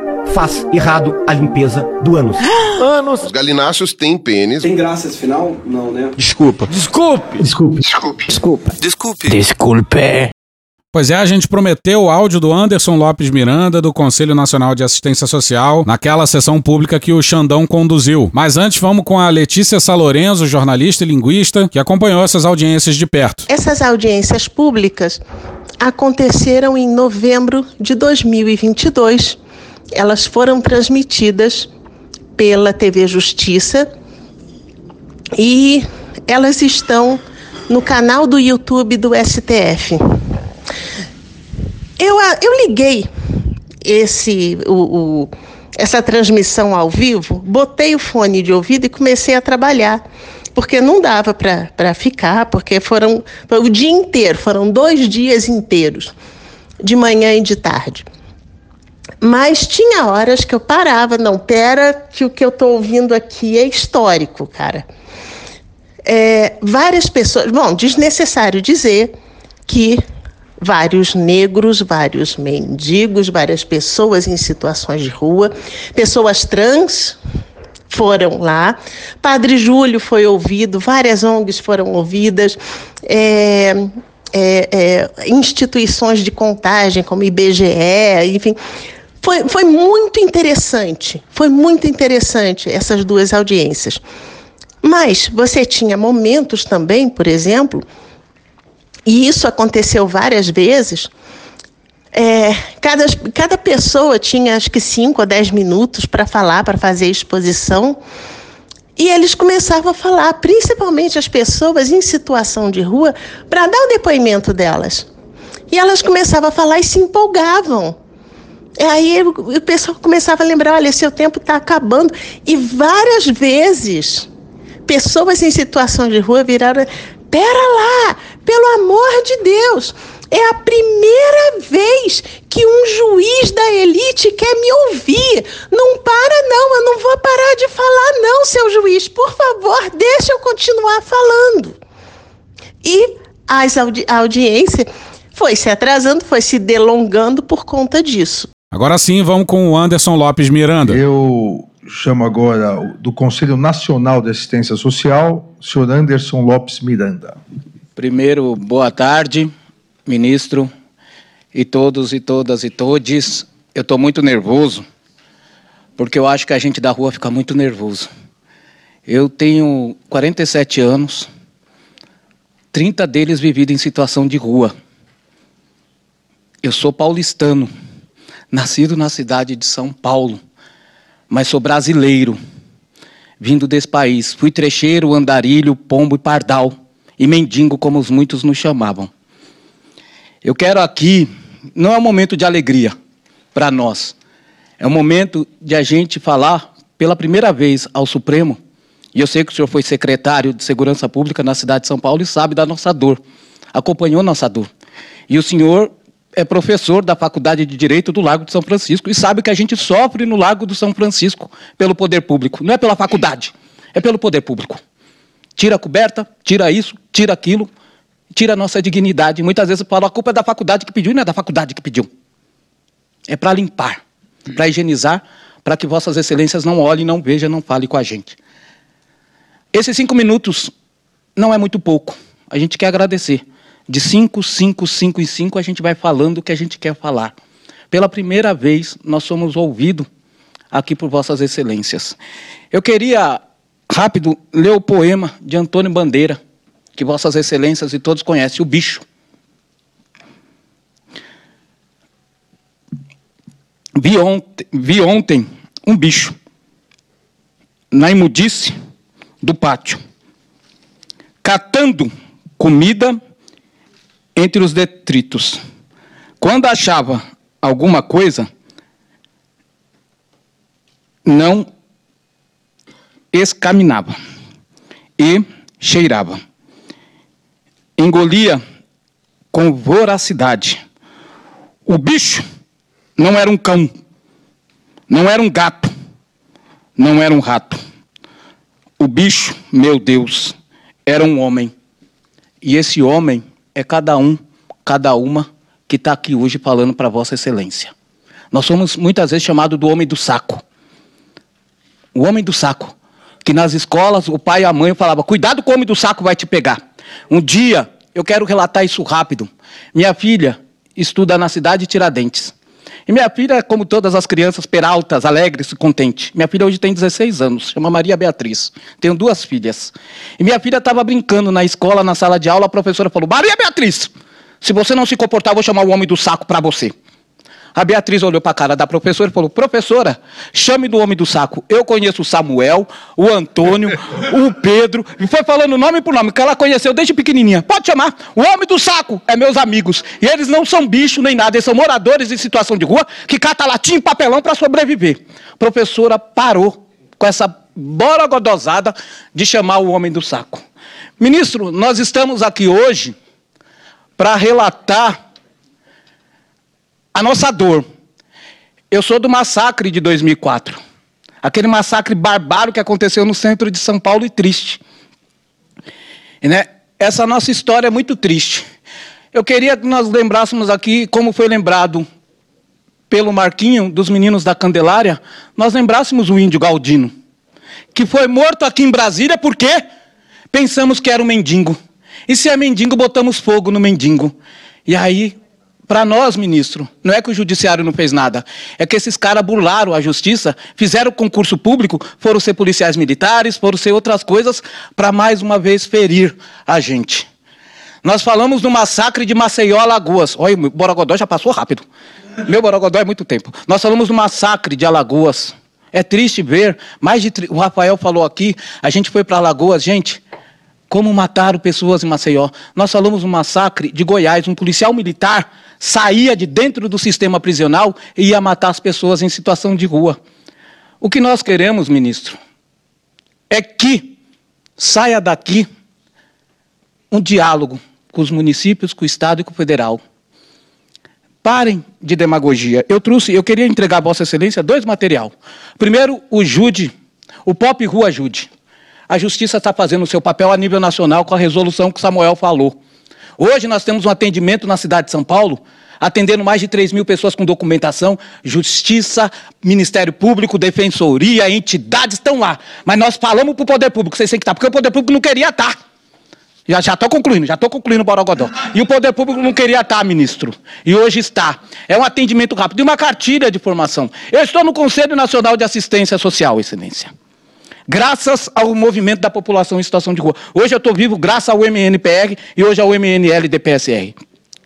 faz errado a limpeza do ânus. Anos. Os galináceos têm pênis. Tem graça esse final? Não, né? Desculpa. Desculpe. Desculpe. Desculpe. Desculpa. Desculpe. Desculpe. Pois é, a gente prometeu o áudio do Anderson Lopes Miranda, do Conselho Nacional de Assistência Social, naquela sessão pública que o Xandão conduziu. Mas antes, vamos com a Letícia Salorenzo, jornalista e linguista, que acompanhou essas audiências de perto. Essas audiências públicas aconteceram em novembro de 2022. Elas foram transmitidas pela TV Justiça e elas estão no canal do YouTube do STF. Eu, eu liguei esse, o, o- essa transmissão ao vivo, botei o fone de ouvido e comecei a trabalhar. Porque não dava para ficar, porque foram foi o dia inteiro, foram dois dias inteiros, de manhã e de tarde. Mas tinha horas que eu parava, não, pera, que o que eu estou ouvindo aqui é histórico, cara. É, várias pessoas. Bom, desnecessário dizer que vários negros, vários mendigos, várias pessoas em situações de rua, pessoas trans foram lá. Padre Júlio foi ouvido, várias ONGs foram ouvidas. é, é, é, instituições de contagem, como IBGE, enfim. Foi, foi muito interessante, foi muito interessante essas duas audiências. Mas você tinha momentos também, por exemplo, e isso aconteceu várias vezes. é, cada, cada pessoa tinha acho que 5 ou 10 minutos para falar, para fazer exposição. E eles começavam a falar, principalmente as pessoas em situação de rua, para dar o depoimento delas. E elas começavam a falar e se empolgavam. Aí o pessoal começava a lembrar: olha, seu tempo está acabando. E várias vezes, pessoas em situação de rua viraram: pera lá, pelo amor de Deus. É a primeira vez que um juiz da elite quer me ouvir. Não para, não, eu não vou parar de falar, não, seu juiz. Por favor, deixa eu continuar falando. E audi a audiência foi se atrasando, foi se delongando por conta disso. Agora sim, vamos com o Anderson Lopes Miranda. Eu chamo agora do Conselho Nacional de Assistência Social, o senhor Anderson Lopes Miranda. Primeiro, boa tarde, ministro, e todos e todas e todes. Eu estou muito nervoso, porque eu acho que a gente da rua fica muito nervoso. Eu tenho 47 anos, 30 deles vividos em situação de rua. Eu sou paulistano, nascido na cidade de São Paulo, mas sou brasileiro, vindo desse país. Fui trecheiro, andarilho, pombo e pardal, e mendigo, como os muitos nos chamavam. Eu quero aqui, não é um momento de alegria para nós, é um momento de a gente falar pela primeira vez ao Supremo, e eu sei que o senhor foi secretário de Segurança Pública na cidade de São Paulo e sabe da nossa dor, acompanhou nossa dor. E o senhor é professor da Faculdade de Direito do Lago de São Francisco e sabe que a gente sofre no Lago do São Francisco pelo poder público. Não é pela faculdade, é pelo poder público. Tira a coberta, tira isso, tira aquilo, tira a nossa dignidade. Muitas vezes fala a culpa é da faculdade que pediu e não é da faculdade que pediu. É para limpar, para higienizar, para que vossas excelências não olhem, não vejam, não falem com a gente. Esses cinco minutos não é muito pouco. A gente quer agradecer. De cinco, cinco, cinco e cinco, a gente vai falando o que a gente quer falar. Pela primeira vez, nós somos ouvidos aqui por Vossas Excelências. Eu queria rápido ler o poema de Antônio Bandeira, que Vossas Excelências e todos conhecem, O Bicho. Vi ontem, vi ontem um bicho na imudice do pátio, catando comida entre os detritos. Quando achava alguma coisa, não escaminava e cheirava. Engolia com voracidade. O bicho não era um cão, não era um gato, não era um rato. O bicho, meu Deus, era um homem. E esse homem é cada um, cada uma que está aqui hoje falando para Vossa Excelência. Nós somos muitas vezes chamados do homem do saco. O homem do saco. Que nas escolas o pai e a mãe falavam: cuidado com o homem do saco vai te pegar. Um dia, eu quero relatar isso rápido. Minha filha estuda na cidade de Tiradentes. E minha filha, como todas as crianças, peraltas, alegres e contentes. Minha filha hoje tem 16 anos, chama Maria Beatriz. Tenho duas filhas. E minha filha estava brincando na escola, na sala de aula, a professora falou: Maria Beatriz, se você não se comportar, eu vou chamar o homem do saco para você. A Beatriz olhou para a cara da professora e falou: Professora, chame do homem do saco. Eu conheço o Samuel, o Antônio, o Pedro. E foi falando nome por nome, que ela conheceu desde pequenininha. Pode chamar. O homem do saco é meus amigos. E eles não são bicho nem nada, eles são moradores em situação de rua que cata latim e papelão para sobreviver. A professora parou com essa borogodosada de chamar o homem do saco. Ministro, nós estamos aqui hoje para relatar a nossa dor. Eu sou do massacre de 2004. Aquele massacre barbário que aconteceu no centro de São Paulo e triste. E, né, essa nossa história é muito triste. Eu queria que nós lembrássemos aqui como foi lembrado pelo Marquinho dos meninos da Candelária, nós lembrássemos o índio Galdino, que foi morto aqui em Brasília porque pensamos que era um mendigo. E se é mendigo, botamos fogo no mendigo. E aí para nós, ministro, não é que o judiciário não fez nada, é que esses caras burlaram a justiça, fizeram concurso público, foram ser policiais militares, foram ser outras coisas, para mais uma vez ferir a gente. Nós falamos do massacre de Maceió, Alagoas. Olha, o Borogodó já passou rápido. Meu Borogodó é muito tempo. Nós falamos do massacre de Alagoas. É triste ver, mais de. O Rafael falou aqui, a gente foi para Alagoas, gente como mataram pessoas em Maceió. Nós falamos do massacre de Goiás, um policial militar saía de dentro do sistema prisional e ia matar as pessoas em situação de rua. O que nós queremos, ministro, é que saia daqui um diálogo com os municípios, com o Estado e com o federal. Parem de demagogia. Eu trouxe, eu queria entregar a Vossa Excelência dois material. Primeiro, o Jude, o Pop Rua Jude. A justiça está fazendo o seu papel a nível nacional com a resolução que Samuel falou. Hoje nós temos um atendimento na cidade de São Paulo, atendendo mais de 3 mil pessoas com documentação, justiça, Ministério Público, Defensoria, entidades estão lá. Mas nós falamos para o poder público, vocês têm que estar, porque o poder público não queria estar. Já estou concluindo, já estou concluindo o Borogodó. E o poder público não queria estar, ministro. E hoje está. É um atendimento rápido e uma cartilha de formação. Eu estou no Conselho Nacional de Assistência Social, Excelência graças ao movimento da população em situação de rua. Hoje eu estou vivo graças ao MNPR e hoje ao MNL-DPSR.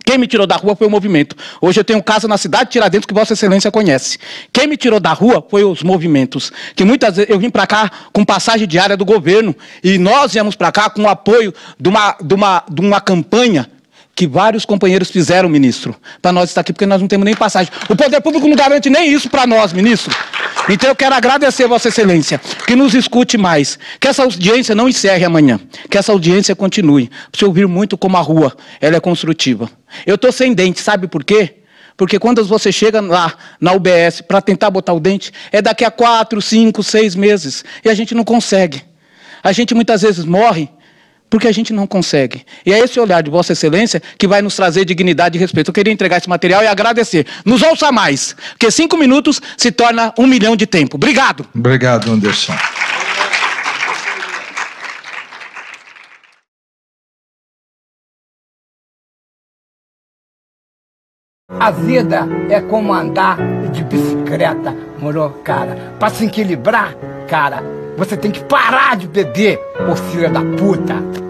Quem me tirou da rua foi o movimento. Hoje eu tenho casa na cidade de Tiradentes que Vossa Excelência conhece. Quem me tirou da rua foi os movimentos. Que muitas vezes eu vim para cá com passagem diária do governo e nós viemos para cá com o apoio de uma, de uma, de uma campanha que vários companheiros fizeram, ministro, para nós estar aqui, porque nós não temos nem passagem. O poder público não garante nem isso para nós, ministro. Então eu quero agradecer Vossa Excelência, que nos escute mais, que essa audiência não encerre amanhã, que essa audiência continue. Você ouvir muito como a rua, ela é construtiva. Eu estou sem dente, sabe por quê? Porque quando você chega lá na UBS para tentar botar o dente, é daqui a quatro, cinco, seis meses, e a gente não consegue. A gente muitas vezes morre porque a gente não consegue. E é esse olhar de Vossa Excelência que vai nos trazer dignidade e respeito. Eu queria entregar esse material e agradecer. Nos ouça mais, porque cinco minutos se torna um milhão de tempo. Obrigado. Obrigado, Anderson. A vida é como andar de bicicleta, moro, cara? Pra se equilibrar, cara, você tem que parar de beber, ô filho da puta.